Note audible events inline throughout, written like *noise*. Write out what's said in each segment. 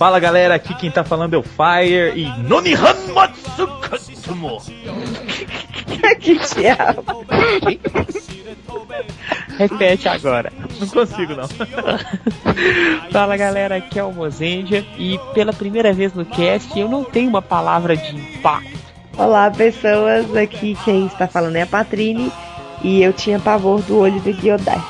Fala galera, aqui quem tá falando é o Fire e Nonihan Matsukatsumo. *laughs* que diabo. Repete agora. Não consigo não. *laughs* Fala galera, aqui é o Mozendia e pela primeira vez no cast eu não tenho uma palavra de impacto. Olá pessoas, aqui quem está falando é a Patrine e eu tinha pavor do olho do Gyodai.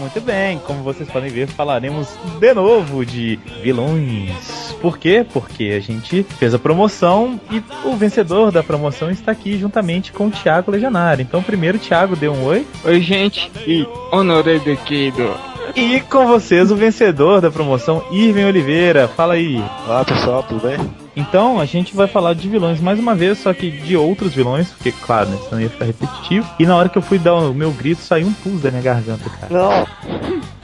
Muito bem, como vocês podem ver, falaremos de novo de vilões. Por quê? Porque a gente fez a promoção e o vencedor da promoção está aqui juntamente com o Thiago Legionário. Então, primeiro, Thiago, dê um oi. Oi, gente, e honorei de Kido. E com vocês, o vencedor da promoção, Irving Oliveira. Fala aí. Olá, pessoal, tudo bem? Então, a gente vai falar de vilões mais uma vez, só que de outros vilões, porque, claro, né, senão ia ficar repetitivo. E na hora que eu fui dar o meu grito, saiu um pulso da minha garganta, cara. Não.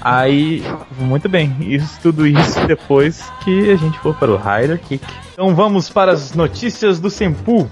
Aí, muito bem, isso, tudo isso depois que a gente for para o Rider Kick. Então vamos para as notícias do Senpu.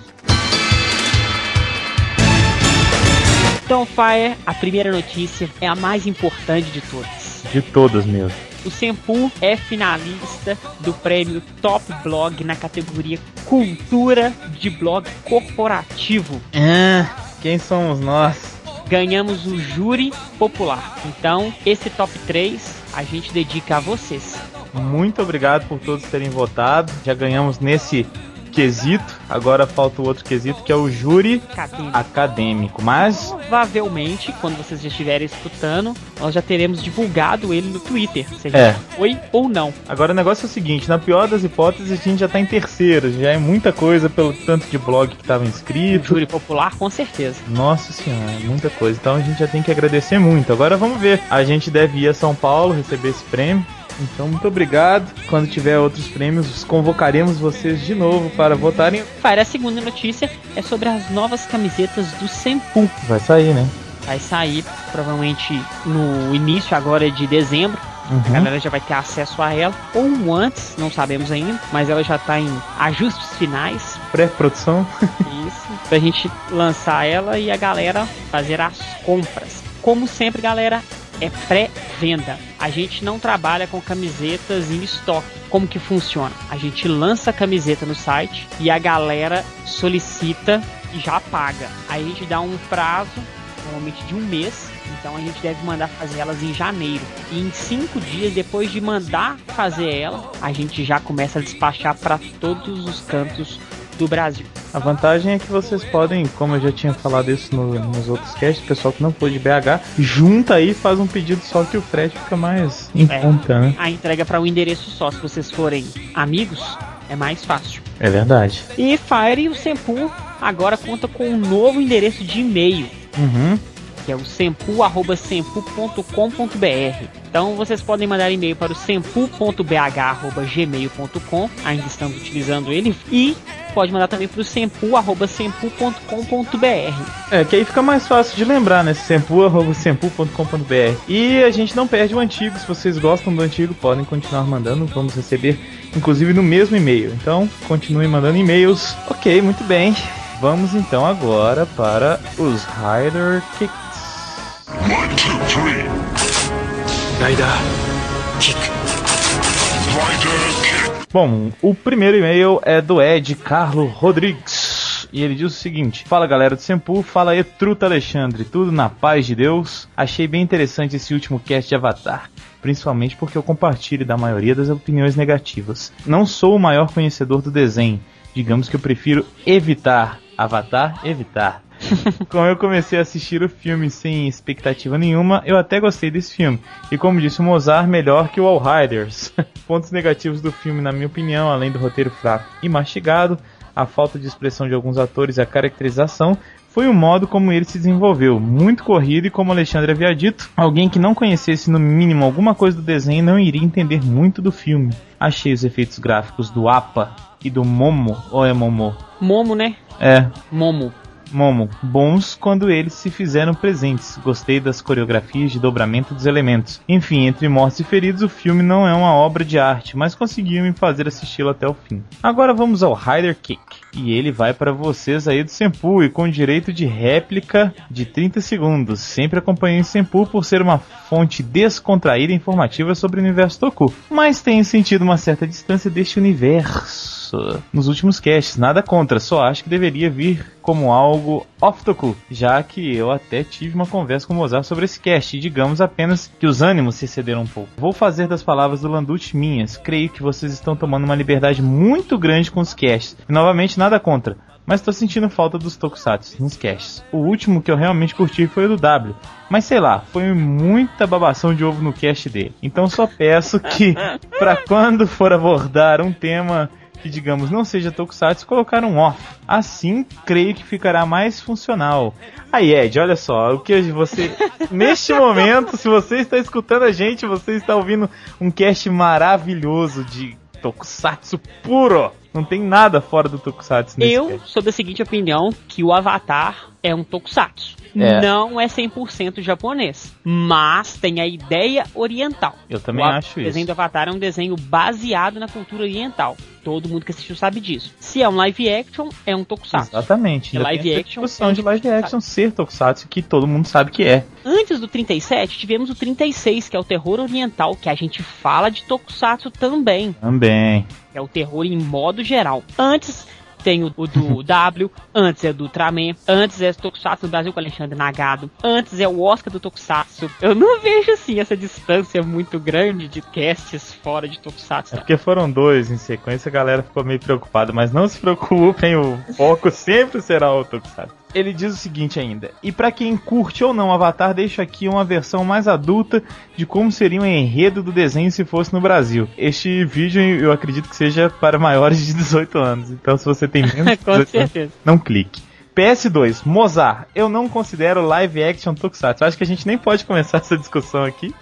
Então, Fire, a primeira notícia é a mais importante de todas. De todas mesmo. O Senpu é finalista do prêmio Top Blog na categoria Cultura de Blog Corporativo. Ah, quem somos nós? Ganhamos o júri popular. Então, esse top 3 a gente dedica a vocês. Muito obrigado por todos terem votado. Já ganhamos nesse quesito. Agora falta o outro quesito que é o júri Acadêmico. acadêmico. Mas Provavelmente, quando vocês já estiverem escutando, nós já teremos divulgado ele no Twitter. Se a gente É. foi ou não. agora o negócio é o seguinte: na pior das hipóteses, a gente já tá em terceiro. Já é muita coisa pelo tanto de blog que tava O inscrito. júri popular, com certeza. Nossa senhora, é muita coisa. Então a gente já tem que agradecer muito. Agora vamos ver. A gente deve ir a São Paulo receber esse prêmio. Então, muito obrigado. Quando tiver outros prêmios, convocaremos vocês de novo para votarem. Fire, a segunda notícia é sobre as novas camisetas do Senpu. Vai sair, né? Vai sair provavelmente no início agora de dezembro. A Uhum. galera já vai ter acesso a ela. Ou antes, não sabemos ainda. Mas ela já tá em ajustes finais. Pré-produção. Isso. Pra gente lançar ela e a galera fazer as compras. Como sempre, galera, é pré-venda. A gente não trabalha com camisetas em estoque. Como que funciona? A gente lança a camiseta no site e a galera solicita e já paga. Aí a gente dá um prazo, normalmente de um mês. Então a gente deve mandar fazer elas em janeiro. E em cinco dias depois de mandar fazer ela, a gente já começa a despachar para todos os cantos do Brasil. A vantagem é que vocês podem, como eu já tinha falado isso no- nos outros casts, pessoal que não for de BH, junta aí e faz um pedido só que o frete fica mais em É. conta, né? A entrega para um endereço só. Se vocês forem amigos, é mais fácil. É verdade. E Fire e o Sempu agora conta com um novo endereço de e-mail, Uhum. que é o sempu@sempu.com.br. Então vocês podem mandar e-mail para o sempu.bh@gmail.com, ainda estamos utilizando ele, e pode mandar também para o sempu@sempu.com.br. É, que aí fica mais fácil de lembrar, né? sempu.sempu.com.br. E a gente não perde o antigo. Se vocês gostam do antigo, podem continuar mandando. Vamos receber, inclusive, no mesmo e-mail. Então, continuem mandando e-mails. Ok, muito bem. Vamos então agora para os Rider Kicks. Bom, o primeiro e-mail é do Ed Carlo Rodrigues. E ele diz o seguinte: Fala galera do Sempu, fala aí, Truta Alexandre, tudo na paz de Deus. Achei bem interessante esse último cast de Avatar, principalmente porque eu compartilho da maioria das opiniões negativas. Não sou o maior conhecedor do desenho, digamos que eu prefiro evitar Avatar, evitar. *laughs* Como eu comecei a assistir o filme sem expectativa nenhuma, eu até gostei desse filme. E como disse o Mozart, melhor que o All Riders. *laughs* Pontos negativos do filme, na minha opinião, além do roteiro fraco e mastigado, a falta de expressão de alguns atores e a caracterização, foi o modo como ele se desenvolveu. Muito corrido e como Alexandre havia dito, alguém que não conhecesse no mínimo alguma coisa do desenho não iria entender muito do filme. Achei os efeitos gráficos do APA e do Momo, ou é Momo? Momo, né? É, Momo. Momo, bons quando eles se fizeram presentes. Gostei das coreografias de dobramento dos elementos. Enfim, entre mortos e feridos, o filme não é uma obra de arte, mas conseguiu me fazer assisti-lo até o fim. Agora vamos ao Rider Kick. E ele vai para vocês aí do Senpu e com direito de réplica de 30 segundos. Sempre acompanhei o Senpu por ser uma fonte descontraída e informativa sobre o universo Toku, mas tenho sentido uma certa distância deste universo nos últimos casts. Nada contra, só acho que deveria vir como algo off-Toku, já que eu até tive uma conversa com o Mozart sobre esse cast e digamos apenas que os ânimos se excederam um pouco. Vou fazer das palavras do Landucci minhas. Creio que vocês estão tomando uma liberdade muito grande com os casts. E novamente, nada contra mas tô sentindo falta dos tokusatsu nos casts. O último que eu realmente curti foi o do W, mas sei lá, foi muita babação de ovo no cast dele. Então só peço que, *laughs* para quando for abordar um tema que, digamos, não seja Tokusatsu, colocar um off. Assim, creio que ficará mais funcional. Aí, Ed, olha só, o que você. *laughs* neste momento, se você está escutando a gente, você está ouvindo um cast maravilhoso de Tokusatsu puro. Não tem nada fora do Tokusatsu nesse Eu cast. sou da seguinte opinião que o Avatar é um Tokusatsu. É. Não é 100% japonês, mas tem a ideia oriental. Eu também o acho O desenho isso. do Avatar é um desenho baseado na cultura oriental. Todo mundo que assistiu sabe disso. Se é um live action, é um Tokusatsu. Exatamente. É live action, discussão é um de live action ser Tokusatsu que todo mundo sabe que é. Antes do 37, tivemos o 36, que é o terror oriental, que a gente fala de Tokusatsu também. Também. é o terror em modo geral. Antes tem o, o do W, antes é do Ultraman, antes é o Tokusatsu no Brasil com Alexandre Nagado, antes é o Oscar do Tokusatsu. Eu não vejo assim essa distância muito grande de casts fora de Tokusatsu. É porque foram dois em sequência, a galera ficou meio preocupada, mas não se preocupem, o foco *laughs* sempre será o Tokusatsu. Ele diz o seguinte ainda: E pra quem curte ou não Avatar, deixo aqui uma versão mais adulta de como seria o enredo do desenho se fosse no Brasil. Este vídeo eu acredito que seja para maiores de 18 anos, então se você tem *laughs* menos de Com 18 anos, certeza. não clique. PS2, Mozart, eu não considero live action Tokusatsu. Acho que a gente nem pode começar essa discussão aqui.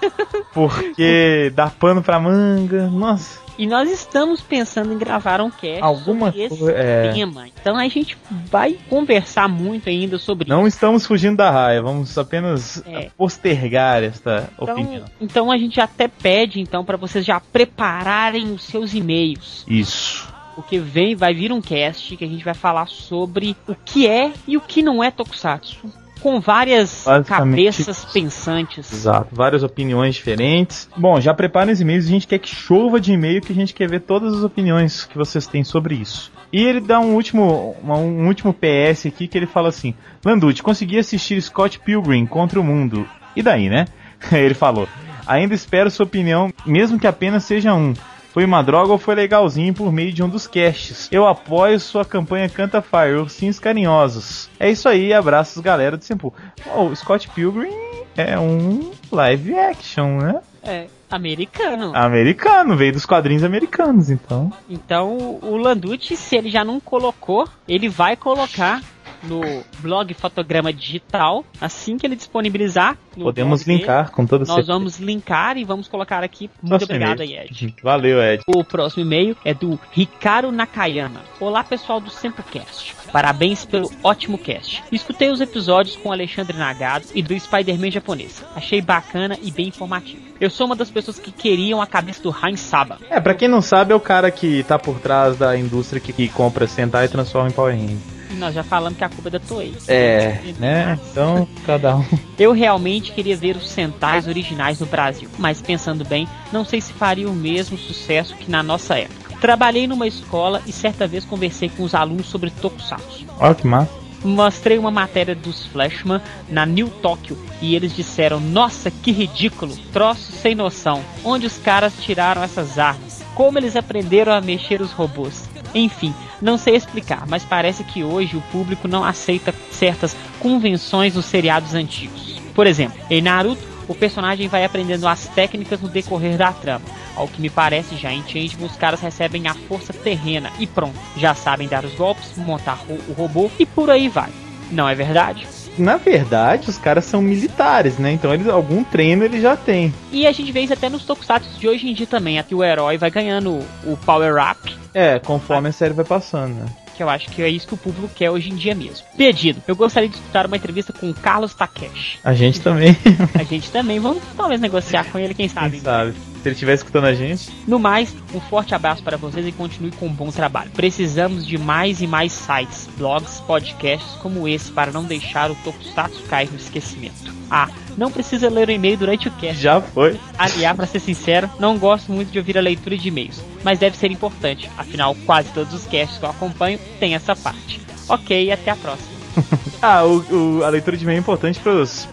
*laughs* Porque dá pano pra manga. Nossa, E nós estamos pensando em gravar um cast Alguma sobre esse é. tema. Então a gente vai conversar muito ainda sobre não estamos fugindo da raia. Vamos apenas É. postergar esta Então, opinião. então a gente até pede então para vocês já prepararem os seus e-mails. Isso. Porque vem, vai vir um cast que a gente vai falar sobre o que é e o que não é Tokusatsu. Com várias cabeças pensantes. Exato. Várias opiniões diferentes. Bom, já preparem os e-mails. A gente quer que chova de e-mail que a gente quer ver todas as opiniões que vocês têm sobre isso. E ele dá um último, um último PS aqui que ele fala assim: Landucci, consegui assistir Scott Pilgrim contra o mundo. E daí, né? *laughs* ele falou: Ainda espero sua opinião, mesmo que apenas seja um. Foi uma droga ou foi legalzinho por meio de um dos casts? Eu apoio sua campanha Canta Fire, ursinhos carinhosos. É isso aí, abraços galera do Simple. Oh, Scott Pilgrim é um live action, né? É, americano. Americano, veio dos quadrinhos americanos, então. Então o Landucci, se ele já não colocou, ele vai colocar no blog Fotograma Digital, assim que ele disponibilizar. Podemos dele, linkar com toda Nós certeza. vamos linkar e vamos colocar aqui. Muito Nosso obrigado aí, Ed. Valeu, Ed. O próximo e-mail é do Ricardo Nakayama. Olá, pessoal do Sempocast. Parabéns pelo ótimo cast. Escutei os episódios com Alexandre Nagado e do Spider-Man japonês. Achei bacana e bem informativo. Eu sou uma das pessoas que queriam a cabeça do Heinz Saba. É, pra quem não sabe, é o cara que tá por trás da indústria que, que compra Sentai e transforma em Power Rangers. E nós já falamos que a culpa é da Toei. É, né? Então, cada um. *laughs* Eu realmente queria ver os Sentais originais no Brasil, mas pensando bem, não sei se faria o mesmo sucesso que na nossa época. Trabalhei numa escola e certa vez conversei com os alunos sobre Tokusatsu. Ó, que massa. Mostrei uma matéria dos Flashman na New Tokyo e eles disseram: Nossa, que ridículo! Troço sem noção. Onde os caras tiraram essas armas? Como eles aprenderam a mexer os robôs? Enfim, não sei explicar, mas parece que hoje o público não aceita certas convenções nos seriados antigos. Por exemplo, em Naruto, o personagem vai aprendendo as técnicas no decorrer da trama. Ao que me parece, já em Changeman, os caras recebem a força terrena e pronto, já sabem dar os golpes, montar o robô e por aí vai. Não é verdade? Na verdade, os caras são militares, né? Então eles algum treino eles já têm. E a gente vê isso até nos tokusatsu de hoje em dia também, aqui o herói vai ganhando o power-up, É, conforme a série vai passando, né? que eu acho que é isso que o público quer hoje em dia mesmo. Pedido, eu gostaria de escutar uma entrevista com o Carlos Takeshi. A gente também. *laughs* A gente também, vamos talvez negociar com ele, quem sabe. Quem sabe. Se ele estiver escutando a gente. No mais, um forte abraço para vocês e continue com um bom trabalho. Precisamos de mais e mais sites, blogs, podcasts como esse para não deixar o Tokusatsu cair no esquecimento. Ah, não precisa ler o e-mail durante o cast. Já foi. Aliás, para ser sincero, não gosto muito de ouvir a leitura de e-mails, mas deve ser importante, afinal, quase todos os casts que eu acompanho têm essa parte. Ok, até a próxima. *laughs* ah, o, o, a leitura de e-mail é importante para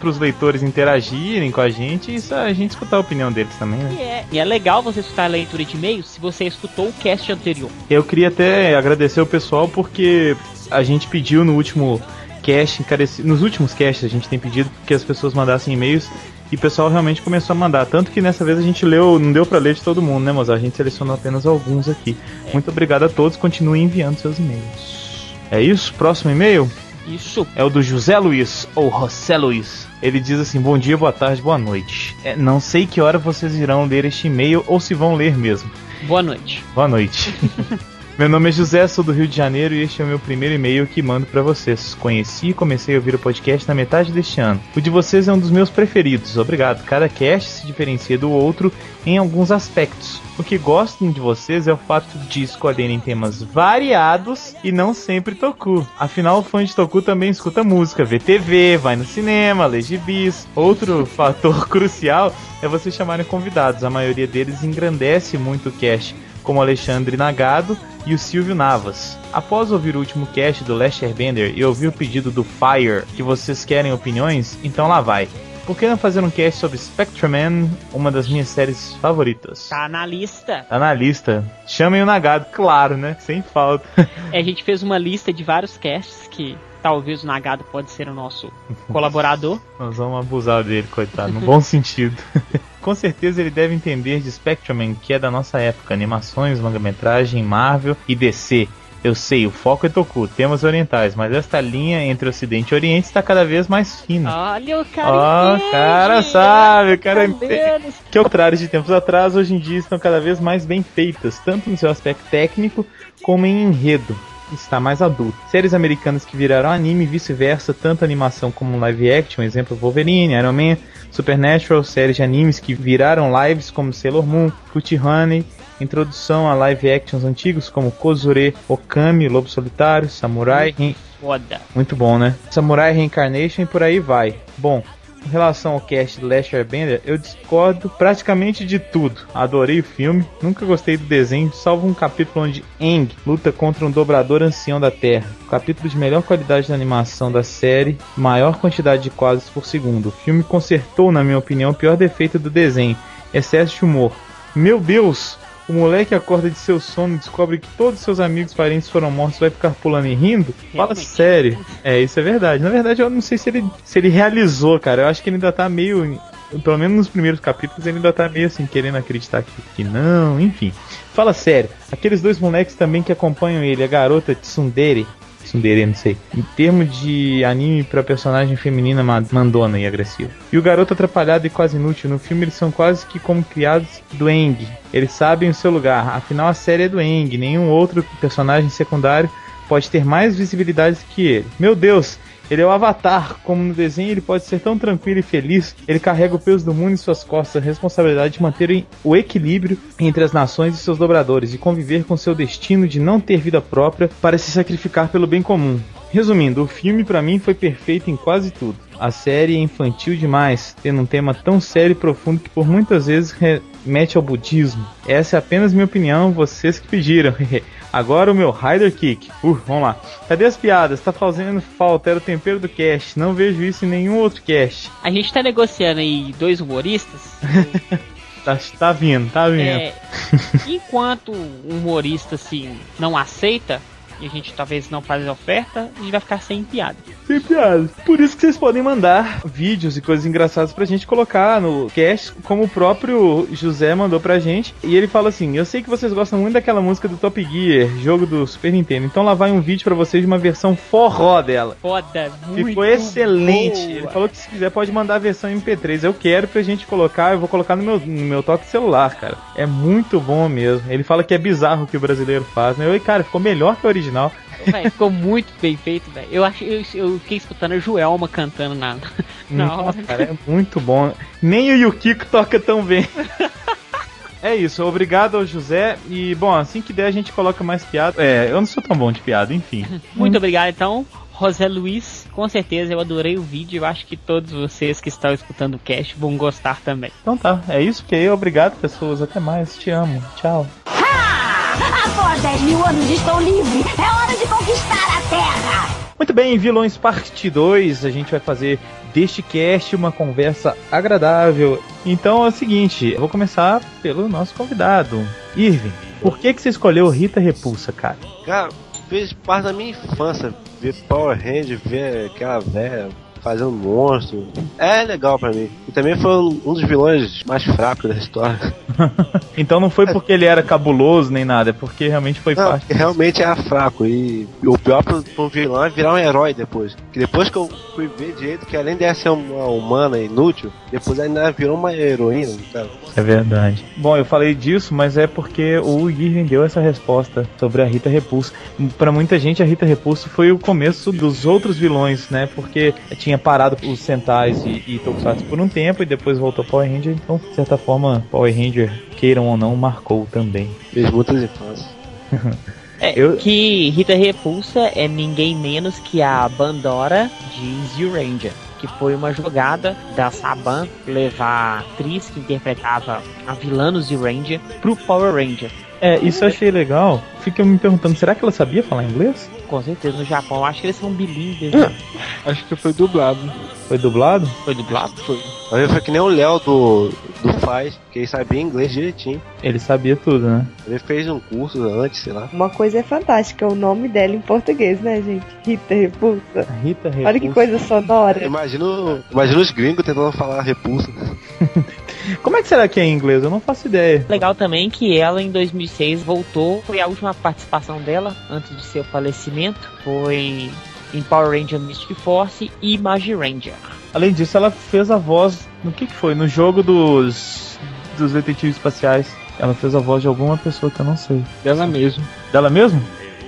os leitores interagirem com a gente e isso, a gente escutar a opinião deles também, né? E é, e é legal você escutar a leitura de e-mails se você escutou o cast anterior. Eu queria até agradecer o pessoal porque a gente pediu no último cast, encareci... nos últimos casts a gente tem pedido que as pessoas mandassem e-mails e o pessoal realmente começou a mandar. Tanto que nessa vez a gente leu, não deu para ler de todo mundo, né, mas a gente selecionou apenas alguns aqui. É. Muito obrigado a todos, continuem enviando seus e-mails. É isso? Próximo e-mail? Isso. É o do José Luiz, ou José Luiz. Ele diz assim: Bom dia, boa tarde, boa noite. É, não sei que hora vocês irão ler este e-mail ou se vão ler mesmo. Boa noite. Boa noite. *laughs* Meu nome é José, sou do Rio de Janeiro e este é o meu primeiro e-mail que mando para vocês. Conheci e comecei a ouvir o podcast na metade deste ano. O de vocês é um dos meus preferidos, obrigado. Cada cast se diferencia do outro em alguns aspectos. O que gosto de vocês é o fato de escolherem temas variados e não sempre Toku. Afinal, o fã de Toku também escuta música, vê TV, vai no cinema, lê gibis. Outro *laughs* fator crucial é vocês chamarem convidados. A maioria deles engrandece muito o cast como Alexandre Nagado e o Silvio Navas. Após ouvir o último cast do Last Airbender e ouvir o pedido do Fire que vocês querem opiniões, então lá vai. Por que não fazer um cast sobre Spectreman, uma das minhas séries favoritas? Tá na lista. Tá na lista. Chamem o Nagado, claro, né? Sem falta. é, a gente fez uma lista de vários casts que talvez o Nagado pode ser o nosso colaborador. *laughs* Nós vamos abusar dele, coitado, no bom sentido. *laughs* Com certeza ele deve entender de Spectreman, que é da nossa época, animações, longa-metragem, Marvel e DC. Eu sei, o foco é Toku, temas orientais, mas esta linha entre Ocidente e Oriente está cada vez mais fina. Olha o cara oh, cara sabe, o cara entende. Que ao contrário de tempos atrás, hoje em dia estão cada vez mais bem feitas, tanto no seu aspecto técnico como em enredo está mais adulto. Séries americanas que viraram anime e vice-versa, tanto animação como live action, exemplo Wolverine, Iron Man, Supernatural, séries de animes que viraram lives como Sailor Moon, Fruit Honey, introdução a live actions antigos como Kozure, Okami, Lobo Solitário, Samurai. Muito foda. Muito bom, né? Samurai Reincarnation e por aí vai. Bom, em relação ao cast do Last Airbender, eu discordo praticamente de tudo. Adorei o filme, nunca gostei do desenho, salvo um capítulo onde Eng luta contra um dobrador ancião da Terra. O capítulo de melhor qualidade de animação da série, maior quantidade de quadros por segundo. O filme consertou, na minha opinião, o pior defeito do desenho, excesso de humor. Meu Deus, o moleque acorda de seu sono e descobre que todos seus amigos e parentes foram mortos vai ficar pulando e rindo? Fala sério. É, isso é verdade. Na verdade, eu não sei se ele, se ele realizou, cara. Eu acho que ele ainda tá meio. Pelo menos nos primeiros capítulos, ele ainda tá meio assim, querendo acreditar que, que não, enfim. Fala sério, aqueles dois moleques também que acompanham ele, a garota Tsundere, tsundere, não sei. Em termos de anime para personagem feminina mandona e agressiva. E o garoto atrapalhado e quase inútil, no filme eles são quase que como criados do Eng. Eles sabem o seu lugar, afinal a série é do Eng, nenhum outro personagem secundário pode ter mais visibilidade que ele. Meu Deus, ele é o avatar, como no desenho ele pode ser tão tranquilo e feliz, ele carrega o peso do mundo em suas costas, a responsabilidade de manter o equilíbrio entre as nações e seus dobradores, e conviver com seu destino de não ter vida própria para se sacrificar pelo bem comum. Resumindo, o filme para mim foi perfeito em quase tudo. A série é infantil demais, tendo um tema tão sério e profundo que por muitas vezes remete ao budismo. Essa é apenas minha opinião, vocês que pediram. *laughs* Agora o meu Rider Kick. Uh, vamos lá. Cadê as piadas? Tá fazendo falta, era o tempero do cast. Não vejo isso em nenhum outro cast. A gente tá negociando aí dois humoristas. *laughs* tá, tá vindo, tá vindo. É, enquanto um humorista assim não aceita, e a gente talvez não faz a oferta, a gente vai ficar sem piada. Sem piada. Por isso que vocês podem mandar vídeos e coisas engraçadas pra gente colocar no cast, como o próprio José mandou pra gente. E ele fala assim: Eu sei que vocês gostam muito daquela música do Top Gear, jogo do Super Nintendo. Então lá vai um vídeo pra vocês de uma versão forró dela. Foda, muito Ficou excelente. Boa. Ele falou que se quiser pode mandar a versão MP3. Eu quero pra gente colocar, eu vou colocar no meu, no meu toque celular, cara. É muito bom mesmo. Ele fala que é bizarro o que o brasileiro faz, né? Eu, cara, ficou melhor que o original original. Véio, *laughs* ficou muito bem feito, velho. Eu, acho, eu, eu fiquei escutando a Joelma cantando na, *laughs* na Nossa, hora. cara, é muito bom. Nem o Yukiko toca tão bem. *laughs* É isso, obrigado ao José. E, bom, assim que der a gente coloca mais piada. É, eu não sou tão bom de piada, enfim. Muito obrigado, então. José Luiz, com certeza eu adorei o vídeo. Eu acho que todos vocês que estão escutando o cast vão gostar também. Então tá, é isso que eu. Obrigado, pessoas. Até mais. Te amo. Tchau. Após 10 mil anos estou livre. É hora de conquistar a Terra. Muito bem, Vilões Parte 2, a gente vai fazer deste cast uma conversa agradável. Então é o seguinte, eu vou começar pelo nosso convidado, Irving. Por que, que você escolheu Rita Repulsa, cara? Cara, fez parte da minha infância ver Power Ranger, ver aquela velha fazendo monstro. É legal pra mim. E também foi um dos vilões mais fracos da história. *laughs* então não foi porque ele era cabuloso nem nada, é porque realmente foi Não, parte. porque realmente era fraco. E o pior pro, pro vilão é virar um herói depois. Que depois que eu fui ver direito que além de ser uma humana inútil, depois ainda virou uma heroína, cara. É verdade. Bom, eu falei disso, mas é porque o Irving deu essa resposta sobre a Rita Repulso. Pra muita gente, a Rita Repulso foi o começo dos outros vilões, né? Porque tinha parado os Sentais e, e Tokusatsu por um tempo e depois voltou Power Ranger. Então, de certa forma, Power Ranger, queiram ou não, marcou também. Fez muitas infâncias. É, Eu- que Rita Repulsa é ninguém menos que a Bandora de Zio Ranger. Que foi uma jogada da Saban levar a atriz que interpretava a vilã no Zio Ranger pro Power Ranger. É, isso eu achei legal. Fica me perguntando, será que ela sabia falar inglês? Com certeza no Japão, acho que eles são bilíngues. né? *laughs* Acho que foi dublado. Foi dublado? Foi dublado? Foi. Mas foi que nem o Léo do, do Faz, que ele sabia inglês direitinho. Ele sabia tudo, né? Ele fez um curso antes, sei lá. Uma coisa é fantástica, o nome dela em português, né, gente? Rita Repulsa. Rita Repulsa. Olha que coisa sonora. Imagina, o- imagina os gringos tentando falar repulsa. *laughs* Como é que será que é em inglês? Eu não faço ideia. Legal também que ela em 2006 voltou, foi a última participação dela antes de seu falecimento, foi em Power Ranger Mystic Force e Magi Ranger. Além disso, ela fez a voz. No que, que foi? No jogo dos. dos detetives espaciais. Ela fez a voz de alguma pessoa que eu não sei. Dela mesmo. Dela mesmo?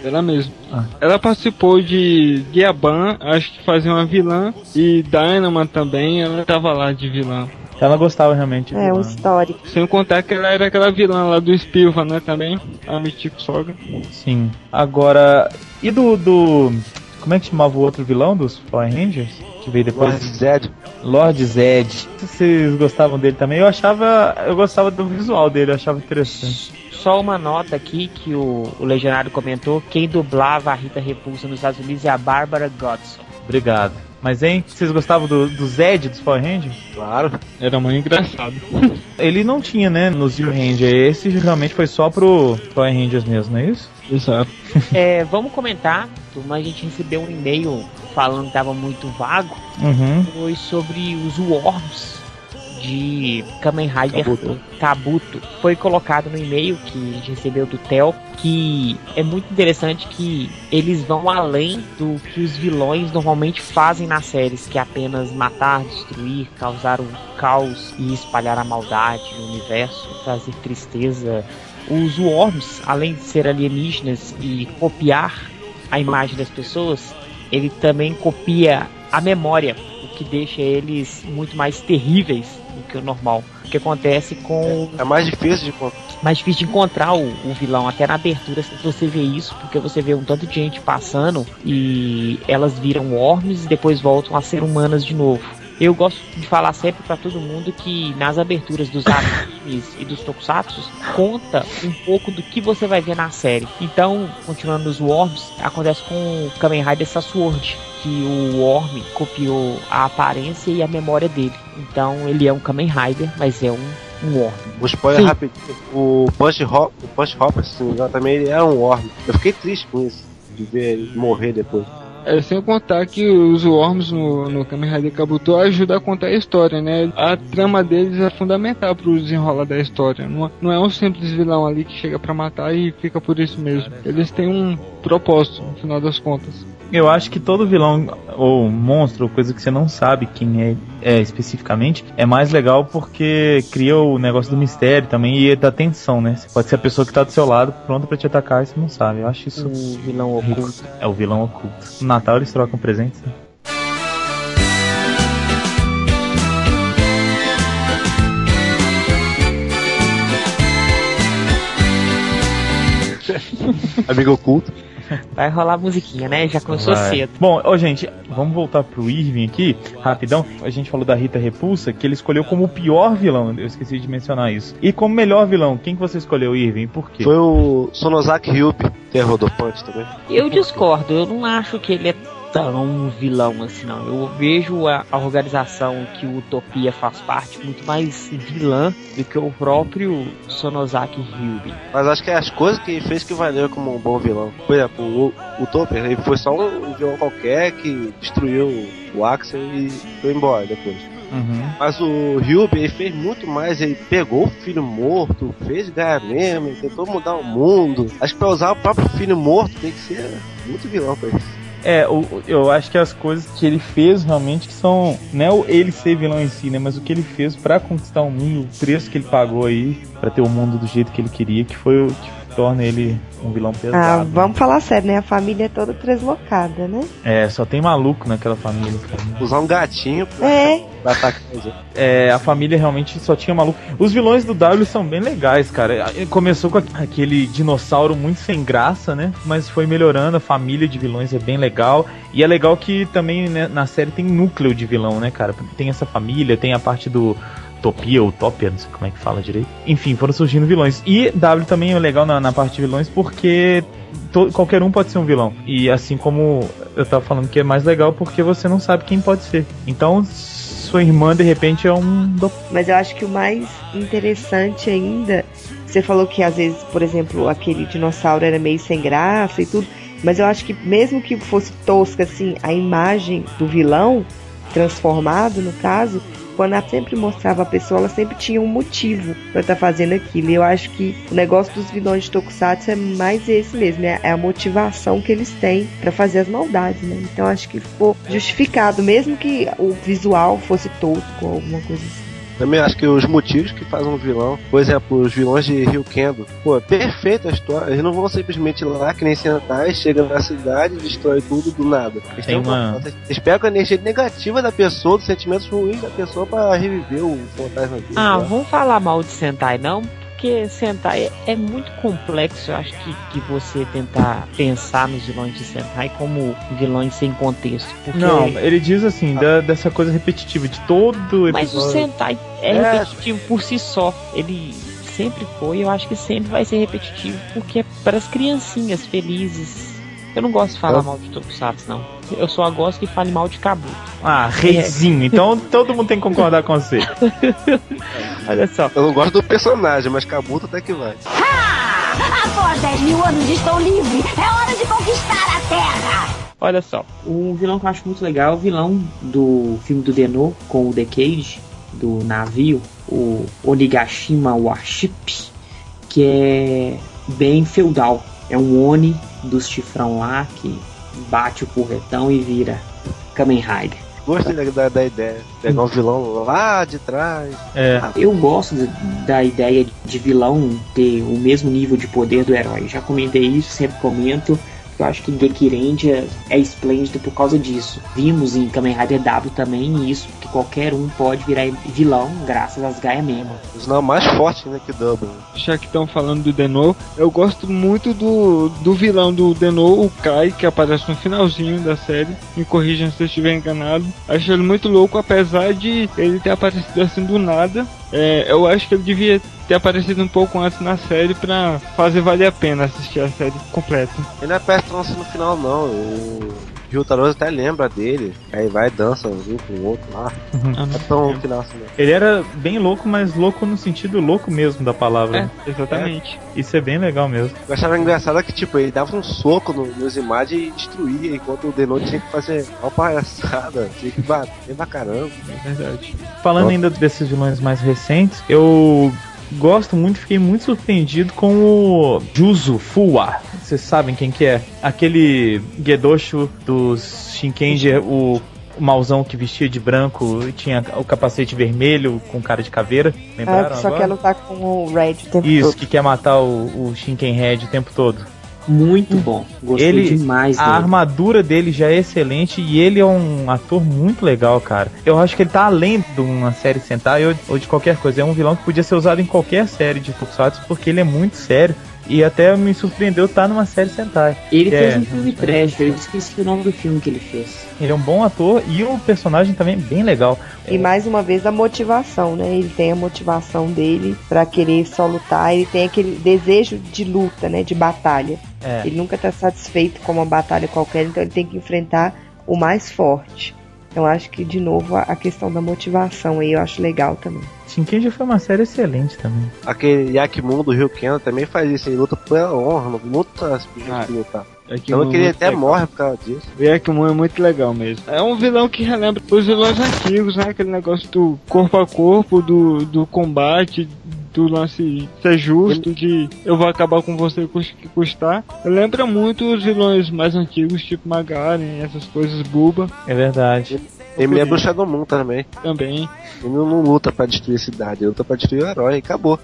Dela mesmo. Ah. Ela participou de Guiaban, acho que fazia uma vilã. E Dynama também, ela tava lá de vilã. Ela gostava realmente. É, um histórico. Sem contar que ela era aquela vilã lá do Spilva, né, também. A Mythic Soga. Sim. Agora. E do. do. Como é que chamava o outro vilão dos Power Rangers? Que veio depois. Lord Zed. Lord Zed. Se vocês gostavam dele também, eu achava. Eu gostava do visual dele, eu achava interessante. Só uma nota aqui que o, o Legionário comentou: quem dublava a Rita Repulsa nos Estados Unidos é a Bárbara Godson. Obrigado. Mas hein, vocês gostavam do, do Zed dos Power Rangers? Claro. Era muito engraçado. *laughs* Ele não tinha, né, no Zero Ranger. Esse realmente foi só pro Power Rangers mesmo, não é isso? Exato. *laughs* É, vamos comentar, mas a gente recebeu um e-mail falando que estava muito vago. Uhum. Foi sobre os Worms de Kamen Rider Kabuto. Kabuto. Foi colocado no e-mail que a gente recebeu do Theo que é muito interessante que eles vão além do que os vilões normalmente fazem nas séries, que é apenas matar, destruir, causar o caos e espalhar a maldade no universo, trazer tristeza. Os Worms, além de ser alienígenas e copiar a imagem das pessoas, ele também copia a memória, o que deixa eles muito mais terríveis do que o normal. O que acontece com É mais difícil de mais difícil de encontrar o, o vilão. Até na abertura você vê isso, porque você vê um tanto de gente passando e elas viram worms e depois voltam a ser humanas de novo. Eu gosto de falar sempre pra todo mundo que nas aberturas dos animes e dos tokusatsu conta um pouco do que você vai ver na série. Então, continuando nos Worms, acontece com o Kamen Rider Sasword, que o Worm copiou a aparência e a memória dele. Então, ele é um Kamen Rider, mas é um, um Worm. Um spoiler Sim. rapidinho. O Punch, Hop, o Punch Hopper, se não me engano, também ele era um Worm. Eu fiquei triste com isso, de ver ele morrer depois. É, sem contar que os Worms no, no Kamen Rider Kabuto ajudam a contar a história, né? A trama deles é fundamental pro desenrolar da história. Não, não é um simples vilão ali que chega pra matar e fica por isso mesmo. Eles têm um propósito, no final das contas. Eu acho que todo vilão ou monstro, ou coisa que você não sabe quem é, é especificamente, é mais legal porque cria o negócio do mistério também e da tensão, né? Você pode ser a pessoa que tá do seu lado, pronta pra te atacar e você não sabe. Eu acho isso O vilão oculto. é o vilão oculto. No Natal eles trocam presentes, né? Amigo oculto. Vai rolar musiquinha, né? Já começou Vai. cedo. Bom, ô gente, vamos voltar pro Irving aqui, rapidão. A gente falou da Rita Repulsa, que ele escolheu como o pior vilão. Eu esqueci de mencionar isso. E como melhor vilão, quem que você escolheu, Irving? Por quê? Foi o Sonozaki Ryubi, que é rodopante também. Eu discordo, eu não acho que ele é tão vilão assim, não. Eu vejo a, a organização que o Utopia faz parte muito mais vilã do que o próprio Sonozaki Ryubi. Mas acho que é as coisas que ele fez que valeu como um bom vilão. Por exemplo, o, o Topper, ele foi só um vilão qualquer que destruiu o Axel e foi embora depois. Uhum. Mas o Ryubi, ele fez muito mais, ele pegou o filho morto, fez ganhar mesmo, tentou mudar o mundo. Acho que pra usar o próprio filho morto tem que ser muito vilão pra isso. É, o- eu acho que as coisas que ele fez realmente que são. Não é o ele ser vilão em si, né? Mas o que ele fez pra conquistar o mundo, o preço que ele pagou aí pra ter o mundo do jeito que ele queria, que foi que torna ele um vilão Ah, pesado. vamos falar sério, né? A família é toda deslocada, né? É, só tem maluco naquela família, cara. Usar um gatinho pra, É, pra atacar os outros. É, a família realmente só tinha maluco. Os vilões do W são bem legais, cara. Começou com aquele dinossauro muito sem graça, né? Mas foi melhorando, a família de vilões é bem legal. E é legal que também né, na série tem núcleo de vilão, né, cara? Tem essa família, tem a parte do Utopia, Utopia, não sei como é que fala direito. Enfim, foram surgindo vilões. E W também é legal na, na parte de vilões porque to- qualquer um pode ser um vilão. E assim como eu tava falando que é mais legal porque você não sabe quem pode ser. Então, sua irmã de repente é um mas eu acho que o mais interessante ainda, você falou que às vezes, por exemplo, aquele dinossauro era meio sem graça e tudo, mas eu acho que mesmo que fosse tosca assim, a imagem do vilão transformado no caso, quando ela sempre mostrava a pessoa, ela sempre tinha um motivo pra estar fazendo aquilo. E eu acho que o negócio dos vilões de Tokusatsu é mais esse mesmo, né? É a motivação que eles têm pra fazer as maldades, né? Então acho que ficou justificado, mesmo que o visual fosse tosco ou alguma coisa assim. Também acho que os motivos que fazem um vilão, por exemplo, os vilões de Rio Kendo, pô, é perfeita a história. Eles não vão simplesmente ir lá que nem Sentai, chegam na cidade e destrói tudo do nada. Eles, Tem uma- eles pegam a energia negativa da pessoa, dos sentimentos ruins da pessoa pra reviver o fantasma dele. Ah, né? vamos falar mal de Sentai não, porque Sentai é, é muito complexo. Eu acho que, que você tentar pensar nos vilões de Sentai como vilões sem contexto. Porque... Não, ele diz assim, da- dessa coisa repetitiva de todo Mas o episódio. Sentai é, É. repetitivo por si só. Ele sempre foi, eu acho que sempre vai ser repetitivo, porque é para as criancinhas felizes. Eu não gosto de falar Eu- mal de Tokusatsu, não. Eu só gosto que fale mal de Kabuto. Ah, reizinho. Então todo mundo tem que concordar com você. *laughs* Olha só. Eu não gosto do personagem, mas Kabuto até que vai. Após 10 mil anos estou livre. É hora de conquistar a Terra. Olha só, um vilão que eu acho muito legal é o vilão do filme do Denô com o The Cage, do navio, o Onigashima Warship, que é bem feudal. É um Oni dos chifrão lá que bate o porretão e vira Kamen Rider. Gostei da, da, da ideia. Pegar um vilão lá de trás. É. Eu gosto da, da ideia de vilão ter o mesmo nível de poder do herói. Já comentei isso, sempre comento. Eu acho que Gekirendia é esplêndido por causa disso. Vimos em Kamen Rider W também isso, que qualquer um pode virar vilão graças às Gaia mesmo. Os não mais fortes né, que Double. Já que estão falando do Denô, eu gosto muito do, do vilão do Denô, o Kai, que aparece no finalzinho da série. Me corrijam se eu estiver enganado. Acho ele muito louco, apesar de ele ter aparecido assim do nada. É, eu acho que ele devia ter aparecido um pouco antes na série pra fazer valer a pena assistir a série completa. Ele não é tão assim no final, não. O Ryutaro até lembra dele. Aí vai e dança um com o outro lá. Ah, Não é tão final assim, não. Ele era bem louco, mas louco no sentido louco mesmo da palavra. É, exatamente. Isso é bem legal mesmo. Eu achava engraçado que, tipo, ele dava um soco no, nos imagens e destruía, enquanto o Denô tinha que fazer uma palhaçada, tinha que bater pra caramba. É verdade. Falando Ó. ainda desses vilões mais recentes, eu gosto muito, fiquei muito surpreendido com o Juzo Fuwa. Vocês sabem quem que é? Aquele Gedosho dos Shinkenji, o o mauzão que vestia de branco e tinha o capacete vermelho com cara de caveira. Ah, Lembraram que só agora? quer lutar com o Red o tempo Isso, todo. que quer matar o, o Shinkenhead o tempo todo. Muito bom. Gostei Ele- demais A dele. armadura dele já é excelente e ele é um ator muito legal, cara. Eu acho que ele tá além de uma série Sentai ou, ou de qualquer coisa. É um vilão que podia ser usado em qualquer série de Tokusatsu porque ele é muito sério E até me surpreendeu estar numa série Sentai. Ele É, fez um filme trash, eu esqueci o nome do filme que ele fez. Ele é um bom ator e o personagem também é bem legal. E mais uma vez a motivação, né? Ele tem a motivação dele pra querer só lutar, ele tem aquele desejo de luta, né? De batalha. É. Ele nunca tá satisfeito com uma batalha qualquer, então ele tem que enfrentar o mais forte. Então acho que de novo a- questão da motivação aí eu acho legal também. Shinkenji foi uma série excelente também. Aquele Yakimun do Rio Kendo também faz isso, ele luta pela honra, luta simplesmente Ah, por lutar. É que Então que ele até legal. morre por causa disso. O Yakumo é muito legal mesmo. É um vilão que relembra os vilões antigos, né? Aquele negócio do corpo a corpo, do, do combate, do lance ser justo, de eu vou acabar com você que custar. Lembra muito os vilões mais antigos, tipo Magaren, essas coisas, Buba É verdade. Ele me lembra o Shadow Moon também. também. Ele não, não luta pra destruir a cidade, ele luta pra destruir o herói acabou.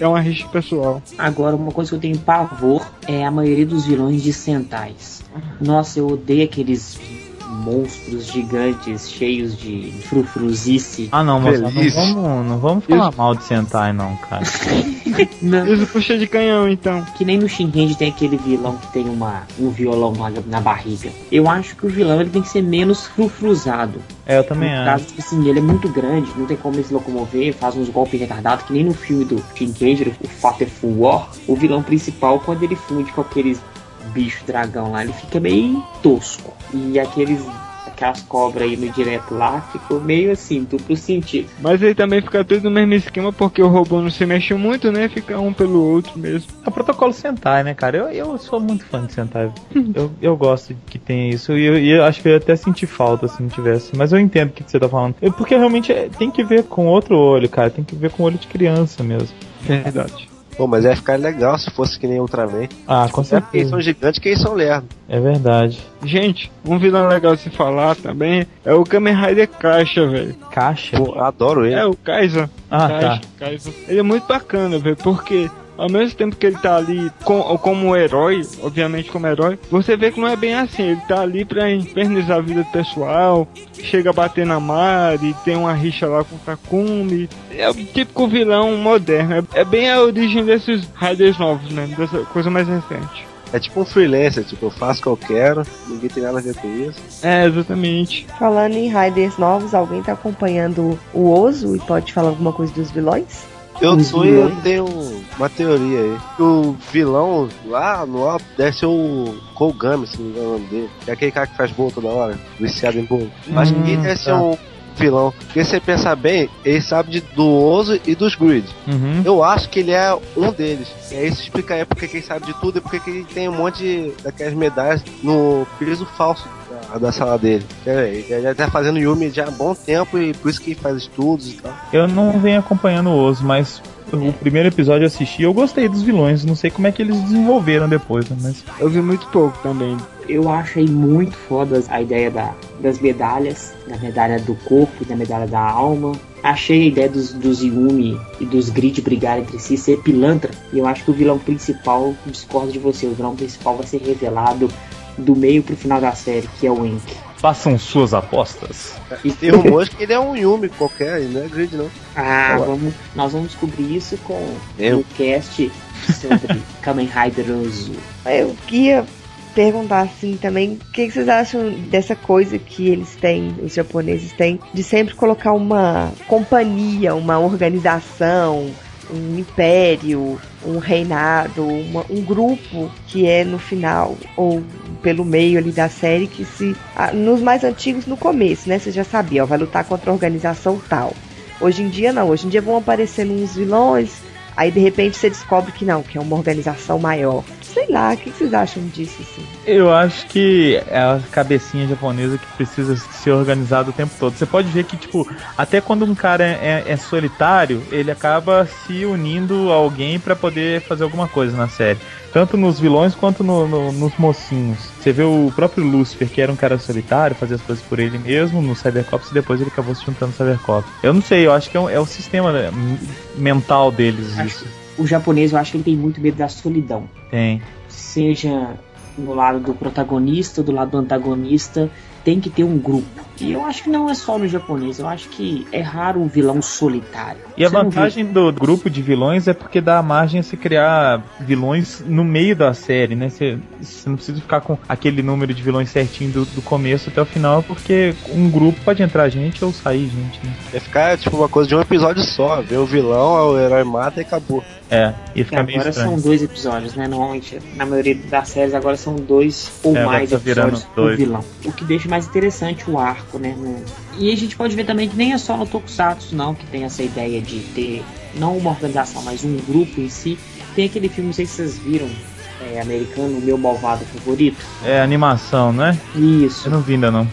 É uma rixa pessoal. Agora, uma coisa que eu tenho pavor é a maioria dos vilões de Sentais. Nossa, eu odeio aqueles monstros gigantes cheios de frufruzice. Ah não, moça, não vamos, não vamos falar mal de Sentai não, cara. *laughs* Não, Isso puxa de canhão, então. que nem no Shingenji tem aquele vilão que tem uma, um violão na, na barriga. Eu acho que o vilão ele tem que ser menos frufruzado. É, eu também No acho. caso, tipo assim, ele é muito grande, não tem como ele se locomover, faz uns golpes retardados, que nem no filme do Shinkenji, o Fateful War, o vilão principal, quando ele funde com aqueles bichos dragão lá, ele fica meio tosco. E aqueles aquelas cobras indo direto lá, ficou meio assim, duplo sentido. Mas aí também fica tudo no mesmo esquema, porque o robô não se mexe muito, né? Fica um pelo outro mesmo. É o protocolo Sentai, né, cara? Eu, eu sou muito fã de Sentai. *laughs* eu, eu gosto que tem isso. E eu, e eu acho que eu ia até sentir falta se não tivesse. Mas eu entendo o que você tá falando. Eu- porque realmente é- tem que ver com outro olho, cara. Tem que ver com olho de criança mesmo. Verdade. Pô, mas ia ficar legal se fosse que nem Ultraman. Ah, com É porque eles certeza. são gigantes que eles são lerdos. É verdade. Gente, um vilão legal se falar também é o Kamen Rider Caixa, velho. Caixa? Pô, adoro ele. É, o Kaiser. Ah, Kaiser, tá. Kaiser. Ele é muito bacana, velho, porque ao mesmo tempo que ele tá ali com, como herói, obviamente como herói, você vê que não é bem assim. Ele tá ali pra infernizar a vida do pessoal, chega a bater na Mari, tem uma rixa lá com o Takumi. É o típico vilão moderno. É, é bem a origem desses Riders novos, né? Dessa coisa mais recente. É tipo um freelancer, tipo, eu faço o que eu quero, ninguém tem nada a ver com isso. É, exatamente. Falando em Riders novos, alguém tá acompanhando o Ozo e pode falar alguma coisa dos vilões? Eu e eu tenho uma teoria aí. O vilão lá no alto deve ser o Kogami, se não me engano o nome dele. Que é aquele cara que faz bolo toda hora, viciado em bolo. Acho que ele deve ser tá. um vilão. Porque se você pensar bem, ele sabe de, do Ozo e dos Grid. Uhum. Eu acho que ele é um deles. E aí isso explica aí porque que ele sabe de tudo e porque que ele tem um monte de, daquelas medalhas no piso falso da, da sala dele. Ele já tá fazendo Yumi já há bom tempo e por isso que ele faz estudos e tal. Eu não venho acompanhando o Ozo, mas o primeiro episódio eu assisti eu gostei dos vilões. Não sei como é que eles desenvolveram depois, né? Mas Eu vi muito pouco também. Eu achei muito foda a ideia da, das medalhas, da medalha do corpo e da medalha da alma. Achei a ideia dos, dos Yumi e dos Grid brigarem entre si ser pilantra. E eu acho que o vilão principal, discordo de você, o vilão principal vai ser revelado do meio pro final da série, que é o Ink. façam suas apostas. E tem rumores que ele é um Yumi qualquer, ele não é Grid não. Ah, vamos, nós vamos descobrir isso com Eu. o cast sobre *laughs* Kamen Rider Ozu. Eu queria perguntar assim também, o que, que vocês acham dessa coisa que eles têm, os japoneses têm, de sempre colocar uma companhia, uma organização, um império, um reinado, uma- um grupo que é no final ou pelo meio ali da série que se nos mais antigos no começo, né? Você já sabia, ó, vai lutar contra a organização tal. Hoje em dia não, hoje em dia vão aparecendo uns vilões, aí de repente você descobre que não, que é uma organização maior. Sei lá, o que vocês acham disso assim? Eu acho que é a cabecinha japonesa que precisa ser organizada o tempo todo. Você pode ver que, tipo, até quando um cara é, é solitário, ele acaba se unindo a alguém pra poder fazer alguma coisa na série. Tanto nos vilões quanto no- no- nos mocinhos. Você vê o próprio Lucifer, que era um cara solitário, fazia as coisas por ele mesmo, no Cybercops, e depois ele acabou se juntando no Cybercops. Eu não sei, eu acho que é, um- é o sistema mental deles isso. O japonês, eu acho que ele tem muito medo da solidão. Tem. Seja no lado do protagonista, do lado do antagonista, tem que ter um grupo. E eu acho que não é só no japonês, eu acho que é raro o vilão solitário. E a Você não vantagem do grupo de vilões é porque dá margem a se criar vilões no meio da série, né? Você, você não precisa ficar com aquele número de vilões certinho do, do começo até o final, porque um grupo pode entrar gente ou sair gente, né? Ia ficar tipo uma coisa de um episódio só. Ver o vilão, o herói mata e acabou. É, E ficar meio agora estranho. são dois episódios, né? Normalmente, na maioria das séries, agora são dois ou É, mais tá episódios do vilão. O que deixa mais interessante o arco, né? no- E a gente pode ver também que nem é só no Tokusatsu, não, que tem essa ideia de ter, não uma organização, mas um grupo em si. Tem aquele filme, não sei se vocês viram, é, americano, O Meu Malvado Favorito. É animação, não é? Isso. Eu não vi ainda não.